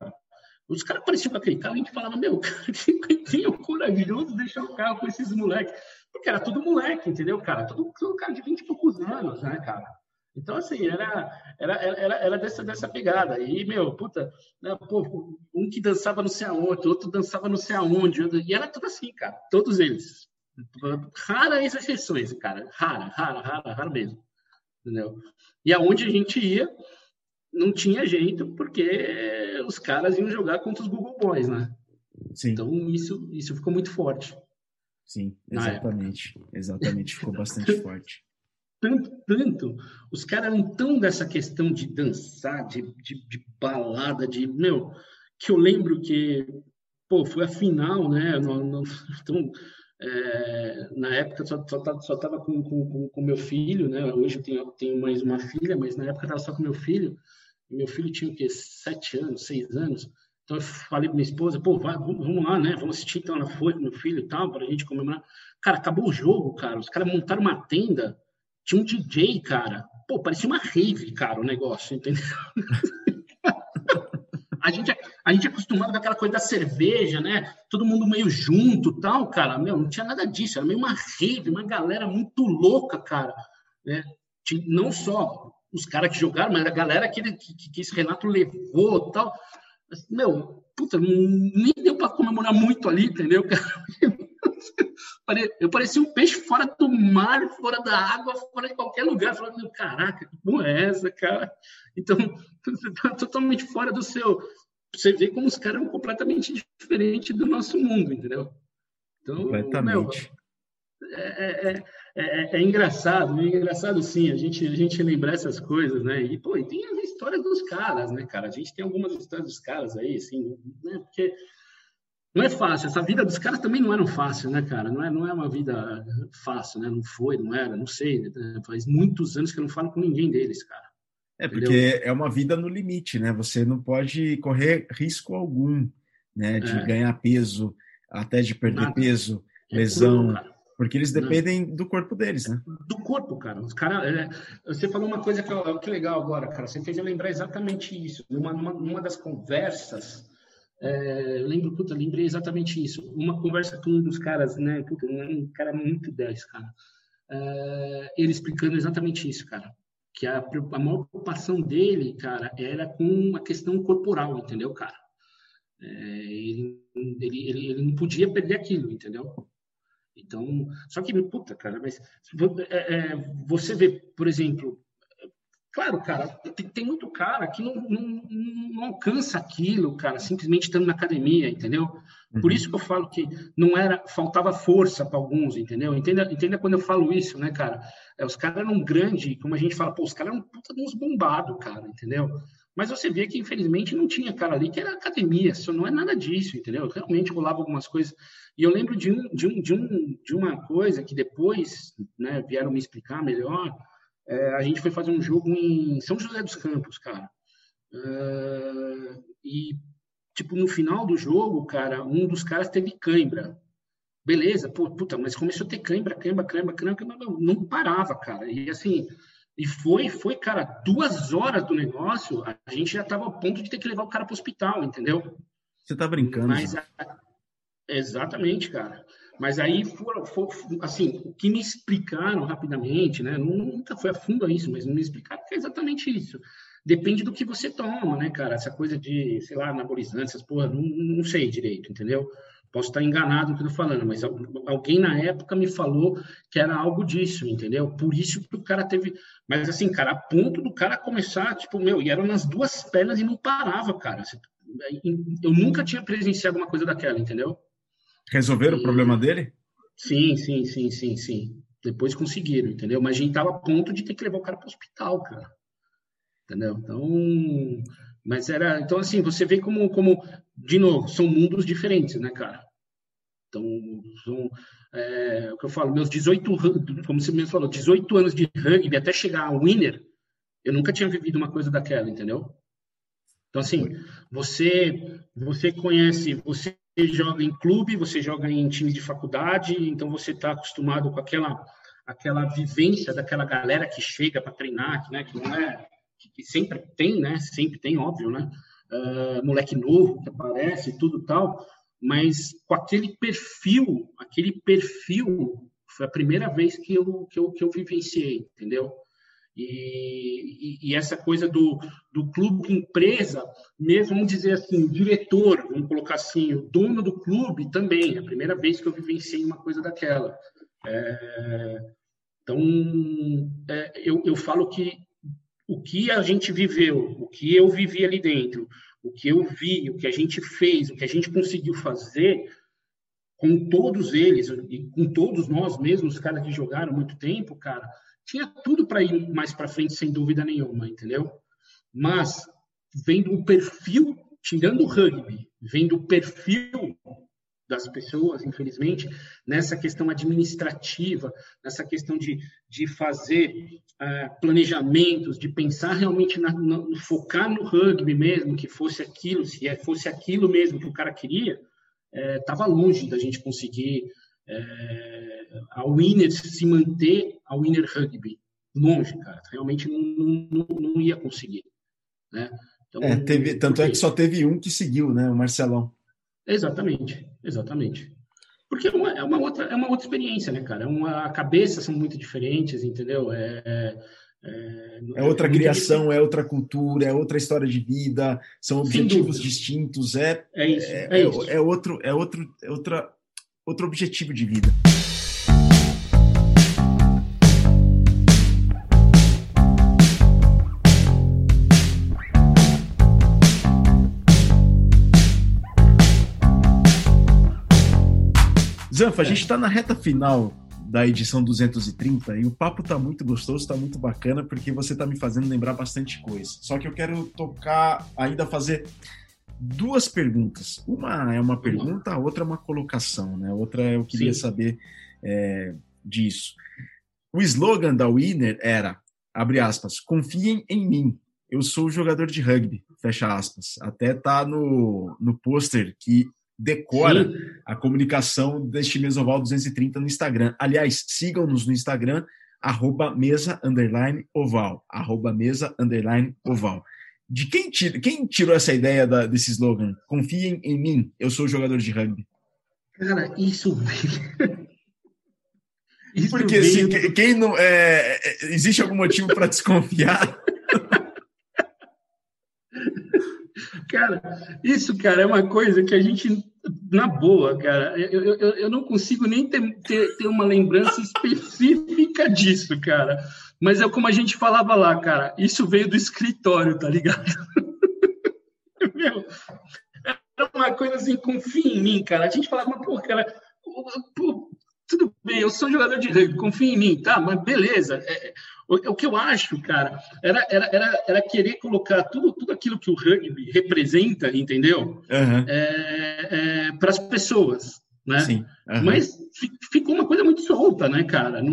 Os caras pareciam com aquele carro, a gente falava, meu, cara, quem o corajoso de deixar o carro com esses moleques? Porque era tudo moleque, entendeu, cara? Tudo, tudo cara de 20 e poucos anos, né, cara? Então, assim, era, era, era, era dessa, dessa pegada. E, meu, puta, né, pô, um que dançava não sei aonde, outro dançava não sei aonde. E era tudo assim, cara. Todos eles. Raras exceções, cara. Rara, rara, rara, rara mesmo. Entendeu? E aonde a gente ia, não tinha jeito, porque os caras iam jogar contra os Google Boys, né? Sim. Então, isso, isso ficou muito forte. Sim, exatamente. Exatamente, ficou bastante forte tanto, tanto. Os caras eram tão dessa questão de dançar, de, de, de, balada, de. Meu, que eu lembro que. Pô, foi a final, né? Então, é, na época só, só, só tava com, com, com meu filho, né? Hoje eu tenho, tenho mais uma filha, mas na época tava só com meu filho. Meu filho tinha o quê? Sete anos, seis anos. Então eu falei para minha esposa, pô, vai, vamos lá, né? Vamos assistir. Então ela foi com meu filho e tal, para a gente comemorar. Cara, acabou o jogo, cara. Os caras montaram uma tenda tinha um DJ, cara. Pô, parecia uma rave, cara, o negócio, entendeu? a gente, a gente é acostumado com aquela coisa da cerveja, né? Todo mundo meio junto tal, cara. Meu, não tinha nada disso. Era meio uma rave, uma galera muito louca, cara. Né? Não só os caras que jogaram, mas a galera que, que, que esse Renato levou tal. Meu, puta, nem deu para comemorar muito ali, entendeu, cara? Eu parecia um peixe fora do mar, fora da água, fora de qualquer lugar. Falando, caraca, que porra é essa, cara? Então, você tá totalmente fora do seu. Você vê como os caras são completamente diferentes do nosso mundo, entendeu? Então, completamente. Meu, é, é, é, é, engraçado, é engraçado sim, a gente, a gente lembrar essas coisas, né? E, pô, e tem as histórias dos caras, né, cara? A gente tem algumas histórias dos caras aí, assim, né? Porque não é fácil. Essa vida dos caras também não era fácil, né, cara? Não é, não é uma vida fácil, né? Não foi, não era, não sei. Né? Faz muitos anos que eu não falo com ninguém deles, cara. É, porque Entendeu? é uma vida no limite, né? Você não pode correr risco algum, né? De é. ganhar peso, até de perder Nada. peso, é lesão. Tudo, porque eles dependem não. do corpo deles, né? Do corpo, cara. Os cara, é, você falou uma coisa que, que legal agora, cara. Você fez eu lembrar exatamente isso. Numa, numa, numa das conversas é, lembro, puta, lembrei exatamente isso. Uma conversa com um dos caras, né? Puta, um cara muito 10, cara. É, ele explicando exatamente isso, cara. Que a, a maior preocupação dele, cara, era com a questão corporal, entendeu, cara? É, ele, ele, ele, ele não podia perder aquilo, entendeu? Então, só que, puta, cara, mas é, é, você vê, por exemplo, Claro, cara, tem, tem muito cara que não, não, não, alcança aquilo, cara, simplesmente estando na academia, entendeu? Por uhum. isso que eu falo que não era, faltava força para alguns, entendeu? Entenda, entenda quando eu falo isso, né, cara? É, os caras eram grandes, como a gente fala, pô, os caras eram puta de uns bombados, cara, entendeu? Mas você vê que, infelizmente, não tinha cara ali que era academia, isso não é nada disso, entendeu? Realmente rolava algumas coisas. E eu lembro de, um, de, um, de, um, de uma coisa que depois né, vieram me explicar melhor, é, a gente foi fazer um jogo em São José dos Campos, cara. É, e, tipo, no final do jogo, cara, um dos caras teve cãibra. Beleza, pô, puta, mas começou a ter cãibra, cãibra, cãibra, cãibra, não parava, cara. E assim, e foi, foi, cara, duas horas do negócio, a gente já tava ao ponto de ter que levar o cara para o hospital, entendeu? Você tá brincando? Mas, a, exatamente, cara. Mas aí, for, for, assim, o que me explicaram rapidamente, né? Nunca foi a fundo isso, mas me explicaram que é exatamente isso. Depende do que você toma, né, cara? Essa coisa de, sei lá, anabolizante, essas porra, não, não sei direito, entendeu? Posso estar enganado no que eu estou falando, mas alguém na época me falou que era algo disso, entendeu? Por isso que o cara teve. Mas assim, cara, a ponto do cara começar, tipo, meu, e era nas duas pernas e não parava, cara. Eu nunca tinha presenciado uma coisa daquela, entendeu? Resolveram e... o problema dele? Sim, sim, sim, sim, sim. Depois conseguiram, entendeu? Mas a gente tava a ponto de ter que levar o cara para o hospital, cara. Entendeu? Então, mas era, então assim, você vê como, como de novo, são mundos diferentes, né, cara? Então, são, é, o que eu falo, meus 18, como você mesmo falou, 18 anos de rugby até chegar a winner, eu nunca tinha vivido uma coisa daquela, entendeu? Então, assim, você, você conhece, você joga em clube, você joga em time de faculdade, então você está acostumado com aquela, aquela vivência daquela galera que chega para treinar, que, né, que não é que sempre tem, né? Sempre tem, óbvio, né? Uh, moleque novo que aparece, tudo tal, mas com aquele perfil, aquele perfil, foi a primeira vez que eu, que eu, que eu vivenciei, entendeu? E, e, e, essa coisa do, do clube empresa, mesmo vamos dizer assim, diretor, vamos colocar assim, o dono do clube também, é a primeira vez que eu vivenciei uma coisa daquela. É, então, é, eu, eu falo que o que a gente viveu, o que eu vivi ali dentro, o que eu vi, o que a gente fez, o que a gente conseguiu fazer com todos eles e com todos nós mesmos, os caras que jogaram muito tempo, cara, tinha tudo para ir mais para frente sem dúvida nenhuma, entendeu? Mas vendo o perfil, tirando o rugby, vendo o perfil das pessoas, infelizmente, nessa questão administrativa, nessa questão de, de fazer uh, planejamentos, de pensar realmente, na, na, focar no rugby mesmo, que fosse aquilo, se é, fosse aquilo mesmo que o cara queria, estava é, longe da gente conseguir é, a Winner se manter a Winner Rugby. Longe, cara. Realmente não, não, não ia conseguir. Né? Então, é, teve, tanto é que só teve um que seguiu, né? O Marcelão. Exatamente, exatamente. Porque é uma, é uma, outra, é uma outra experiência, né, cara? É uma, a cabeça são muito diferentes, entendeu? É, é, é, é outra é criação, é outra cultura, é outra história de vida, são objetivos distintos, é, é, isso, é, é, isso. é outro, é outro, é outra, outro objetivo de vida. Zanfa, a gente está na reta final da edição 230 e o papo tá muito gostoso, tá muito bacana, porque você tá me fazendo lembrar bastante coisa. Só que eu quero tocar, ainda fazer duas perguntas. Uma é uma pergunta, a outra é uma colocação, né? A outra eu queria Sim. saber é, disso. O slogan da Winner era, abre aspas, confiem em mim, eu sou jogador de rugby, fecha aspas. Até tá no, no pôster que decora Sim. a comunicação deste Mesoval 230 no Instagram. Aliás, sigam-nos no Instagram, arroba mesa underline oval, arroba mesa underline oval. De quem, tira, quem tirou essa ideia da, desse slogan? Confiem em mim, eu sou jogador de rugby. Cara, isso Isso Porque se, do... quem não. É, é existe algum motivo para desconfiar? Cara, isso, cara, é uma coisa que a gente, na boa, cara, eu, eu, eu não consigo nem ter, ter, ter, uma lembrança específica disso, cara. Mas é como a gente falava lá, cara, isso veio do escritório, tá ligado? Meu, era uma coisa assim, confia em mim, cara. A gente falava, pô, cara, pô, tudo bem, eu sou jogador de rugby, confia em mim, tá? Mas beleza. É, o, o, que eu acho, cara, era, era, era, era querer colocar tudo, tudo aquilo que o rugby representa, entendeu? Uhum. É, é, para as pessoas, né? Sim. Uhum. Mas ficou uma coisa muito solta, né, cara? Não,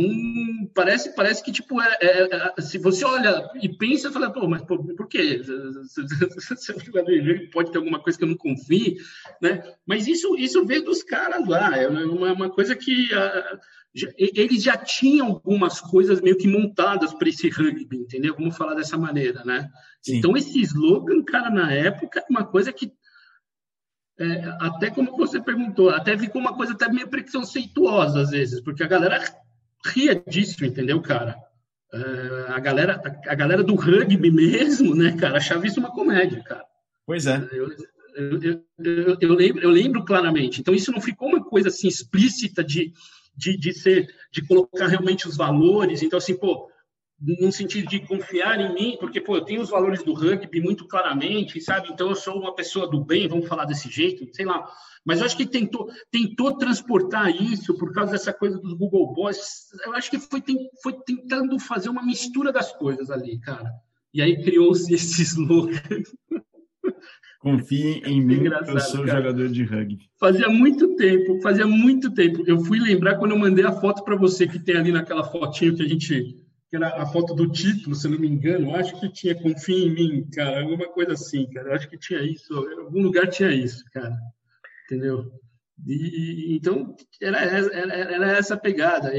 parece, parece que, tipo, é, é, é se você olha e pensa, fala, pô, mas por, por quê? Pode ter alguma coisa que eu não confie, né? Mas isso, isso veio dos caras lá, é uma, uma coisa que... Uh, eles já tinham algumas coisas meio que montadas para esse rugby, entendeu? Vamos falar dessa maneira, né? Sim. Então, esse slogan, cara, na época, é uma coisa que é, até como você perguntou, até ficou uma coisa até meio preconceituosa às vezes, porque a galera ria disso, entendeu, cara? É, a, galera, a, a, galera do rugby mesmo, né, cara, achava isso uma comédia, cara. Pois é. Eu, eu, eu, eu, lembro, eu lembro claramente. Então, isso não ficou uma coisa assim explícita de, de, de ser, de colocar realmente os valores. Então, assim, pô, no sentido de confiar em mim, porque pô, eu tenho os valores do rugby muito claramente, sabe? Então eu sou uma pessoa do bem, vamos falar desse jeito, sei lá. Mas eu acho que tentou, tentou transportar isso por causa dessa coisa dos Google Boys. Eu acho que foi, foi tentando fazer uma mistura das coisas ali, cara. E aí criou-se esse slogan. Confiem em mim, eu sou cara. jogador de rugby. Fazia muito tempo, fazia muito tempo. Eu fui lembrar quando eu mandei a foto para você que tem ali naquela fotinho que a gente que era a foto do título, se não me engano, acho que tinha Confia em mim, cara, alguma coisa assim, cara, acho que tinha isso, em algum lugar tinha isso, cara, entendeu? E, então, era, era, era essa pegada,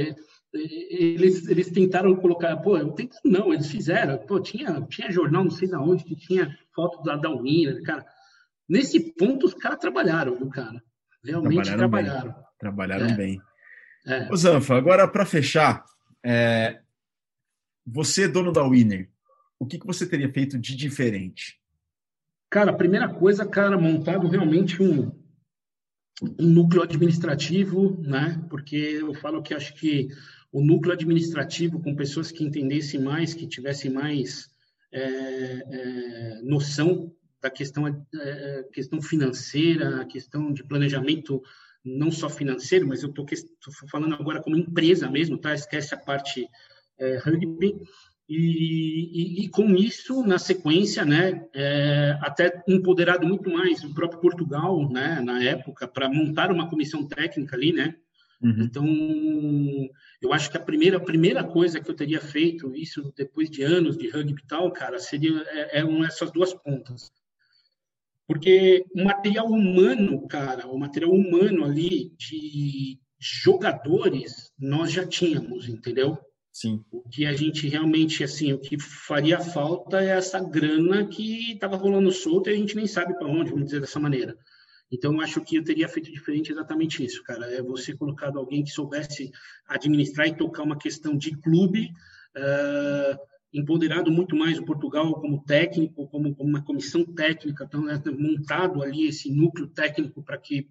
eles, eles tentaram colocar, pô, eu tento, não, eles fizeram, pô, tinha, tinha jornal, não sei de onde, que tinha foto da, da Winner, cara, nesse ponto os caras trabalharam, viu, cara, realmente trabalharam. Trabalharam bem. Trabalharam é. bem. É. Ô Zanfa, agora para fechar, é, você, dono da Winner, o que, que você teria feito de diferente? Cara, a primeira coisa, cara, montado realmente um, um núcleo administrativo, né? Porque eu falo que acho que o núcleo administrativo com pessoas que entendessem mais, que tivessem mais é, é, noção da questão, é, questão financeira, a questão de planejamento não só financeiro, mas eu estou falando agora como empresa mesmo, tá? Esquece a parte é, rugby, e, e, e, com isso, na sequência, né, é, até empoderado muito mais o próprio Portugal, né, na época, para montar uma comissão técnica ali, né, Uhum. Então, eu acho que a primeira, a primeira coisa que eu teria feito, isso depois de anos de rugby e tal, cara, seria, é, eram essas duas pontas. Porque o material humano, cara, o material humano ali de jogadores, nós já tínhamos, entendeu? Sim. O que a gente realmente, assim, o que faria falta é essa grana que estava rolando solta e a gente nem sabe para onde, vamos dizer dessa maneira. Então, acho que eu teria feito diferente exatamente isso, cara. É você colocado alguém que soubesse administrar e tocar uma questão de clube, uh, empoderado muito mais o Portugal como técnico, como, como uma comissão técnica, então, né, montado ali esse núcleo técnico para que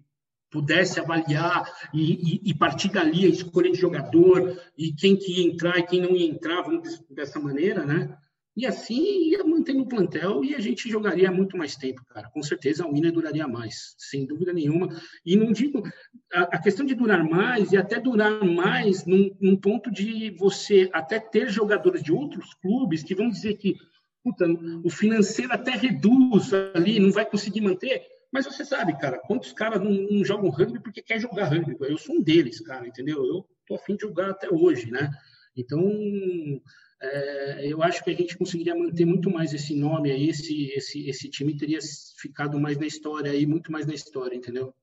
pudesse avaliar e, e, e, partir dali a escolha de jogador e quem que ia entrar e quem não ia entrar, vamos dessa maneira, né? E assim ia mantendo o plantel e a gente jogaria muito mais tempo, cara. Com certeza a Winner duraria mais, sem dúvida nenhuma. E não digo a, a questão de durar mais e até durar mais num, num, ponto de você até ter jogadores de outros clubes que vão dizer que puta, o financeiro até reduz ali, não vai conseguir manter. Mas você sabe, cara, quantos caras não, não, jogam rugby porque quer jogar rugby? Eu sou um deles, cara, entendeu? Eu tô afim de jogar até hoje, né? Então, é, eu acho que a gente conseguiria manter muito mais esse nome aí, esse, esse, esse time teria ficado mais na história aí, muito mais na história, entendeu?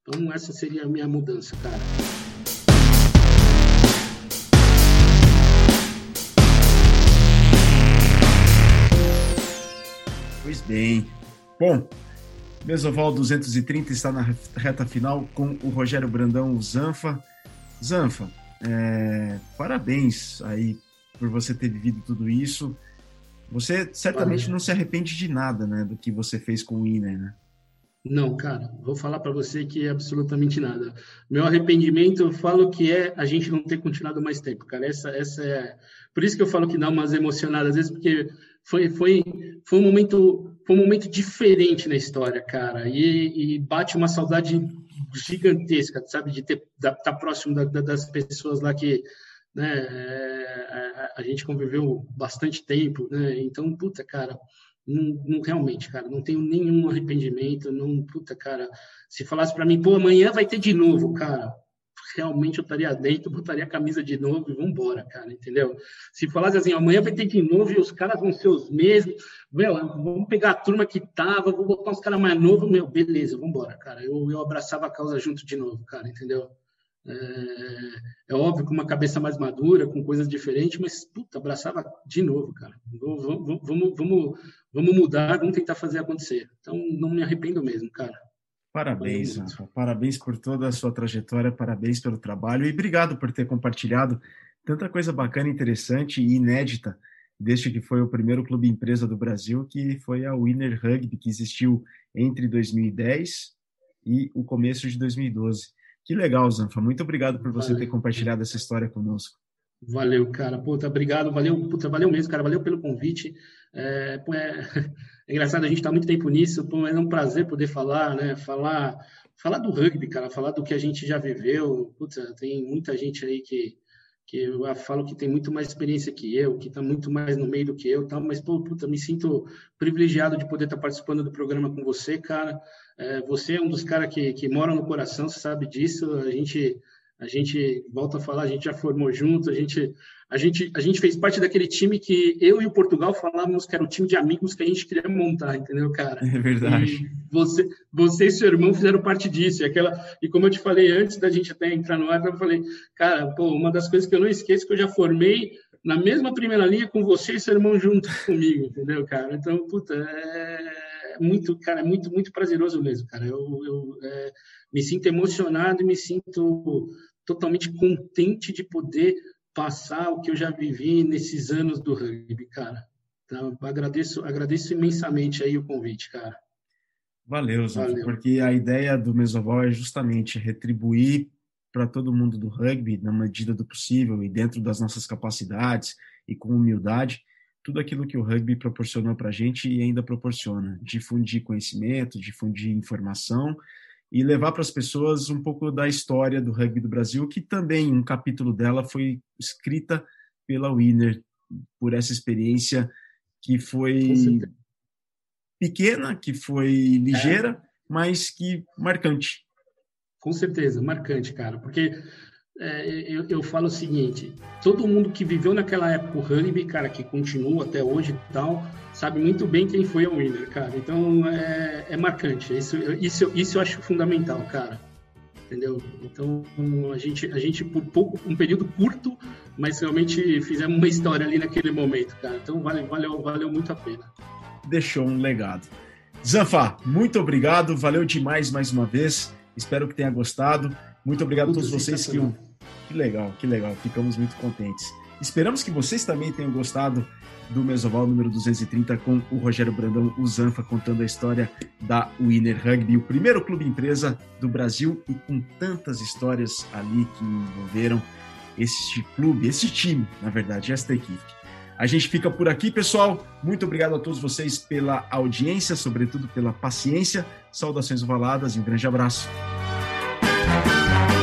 Então, essa seria a minha mudança, cara. Pois bem. Bom, Mesoval 230 está na reta final com o Rogério Brandão Zanfa. Zanfa, é, parabéns aí por você ter vivido tudo isso. Você certamente não se arrepende de nada, né, do que você fez com o Iner, né? Não, cara, vou falar para você que é absolutamente nada. Meu arrependimento, eu falo que é a gente não ter continuado mais tempo, cara. Essa, essa é. Por isso que eu falo que dá umas emocionadas, às vezes, porque foi, foi, foi um momento foi um momento diferente na história, cara. E, e bate uma saudade gigantesca, sabe, de estar tá próximo da, da, das pessoas lá que né, é, a, a, gente conviveu bastante tempo, né? Então, puta, cara, não, não, realmente, cara, não tenho nenhum arrependimento, não, puta, cara, se falasse para mim, pô, amanhã vai ter de novo, cara, realmente eu estaria dentro, botaria a camisa de novo e vamos embora, cara, entendeu? Se falasse assim, amanhã vai ter de novo e os caras vão ser os mesmos, meu, vamos pegar a turma que tava, vou botar uns caras mais novos, meu, beleza, vamos embora, cara. Eu, eu abraçava a causa junto de novo, cara, entendeu? É, é, óbvio com uma cabeça mais madura, com coisas diferentes, mas puta, abraçava de novo, cara. Vamos, vamos, vamos, vamos mudar, vamos tentar fazer acontecer. Então, não me arrependo mesmo, cara. Parabéns, Rafa. Parabéns por toda a sua trajetória, parabéns pelo trabalho e obrigado por ter compartilhado tanta coisa bacana, interessante e inédita desde que foi o primeiro clube empresa do Brasil, que foi a Winner Rugby, que existiu entre 2010 e o começo de 2012. Que legal, Zanfa. Muito obrigado por você ter compartilhado essa história conosco. Valeu, cara. Puta, obrigado. Valeu, puta, valeu mesmo, cara. Valeu pelo convite. É, pô, é, é engraçado, a gente está muito tempo nisso. Pô, é um prazer poder falar, né? Falar, falar do rugby, cara. Falar do que a gente já viveu. Puta, tem muita gente aí que que eu falo que tem muito mais experiência que eu, que está muito mais no meio do que eu, tal, mas, pô, puta, me sinto privilegiado de poder estar tá participando do programa com você, cara. É, você é um dos caras que, que mora no coração, você sabe disso. A gente, a gente volta a falar, a gente já formou junto, a gente a gente, a gente fez parte daquele time que eu e o Portugal falávamos que era o time de amigos que a gente queria montar, entendeu, cara? É verdade. E você, você e seu irmão fizeram parte disso. E, aquela, e como eu te falei antes da gente até entrar no ar, eu falei, cara, pô, uma das coisas que eu não esqueço é que eu já formei na mesma primeira linha com você e seu irmão junto comigo, entendeu, cara? Então, puta, é muito, cara, é muito, muito prazeroso mesmo, cara. Eu, eu é, me sinto emocionado e me sinto totalmente contente de poder passar o que eu já vivi nesses anos do rugby, cara. Então, agradeço, agradeço imensamente aí o convite, cara. Valeu, Zé, porque a ideia do Mesoval é justamente retribuir para todo mundo do rugby, na medida do possível e dentro das nossas capacidades e com humildade, tudo aquilo que o rugby proporcionou para a gente e ainda proporciona. Difundir conhecimento, difundir informação e levar para as pessoas um pouco da história do rugby do Brasil, que também um capítulo dela foi escrita pela Winner, por essa experiência que foi pequena, que foi ligeira, é. mas que marcante. Com certeza, marcante, cara, porque é, eu, eu, falo o seguinte: todo mundo que viveu naquela época o rugby, cara, que continua até hoje e tal, sabe muito bem quem foi a winner, cara. Então é, é marcante. Isso, isso, isso eu acho fundamental, cara. Entendeu? Então a gente, a gente por pouco, um período curto, mas realmente fizemos uma história ali naquele momento, cara. Então vale, valeu, valeu muito a pena. Deixou um legado. Zanfa, muito obrigado, valeu demais mais uma vez. Espero que tenha gostado. Muito obrigado a todos vocês que que legal, que legal. Ficamos muito contentes. Esperamos que vocês também tenham gostado do Mesoval número 230 com o Rogério Brandão, o Zanfa, contando a história da Winner Rugby, o primeiro clube empresa do Brasil e com tantas histórias ali que envolveram este clube, esse time, na verdade, esta equipe. A gente fica por aqui, pessoal. Muito obrigado a todos vocês pela audiência, sobretudo pela paciência. Saudações ovaladas e um grande abraço.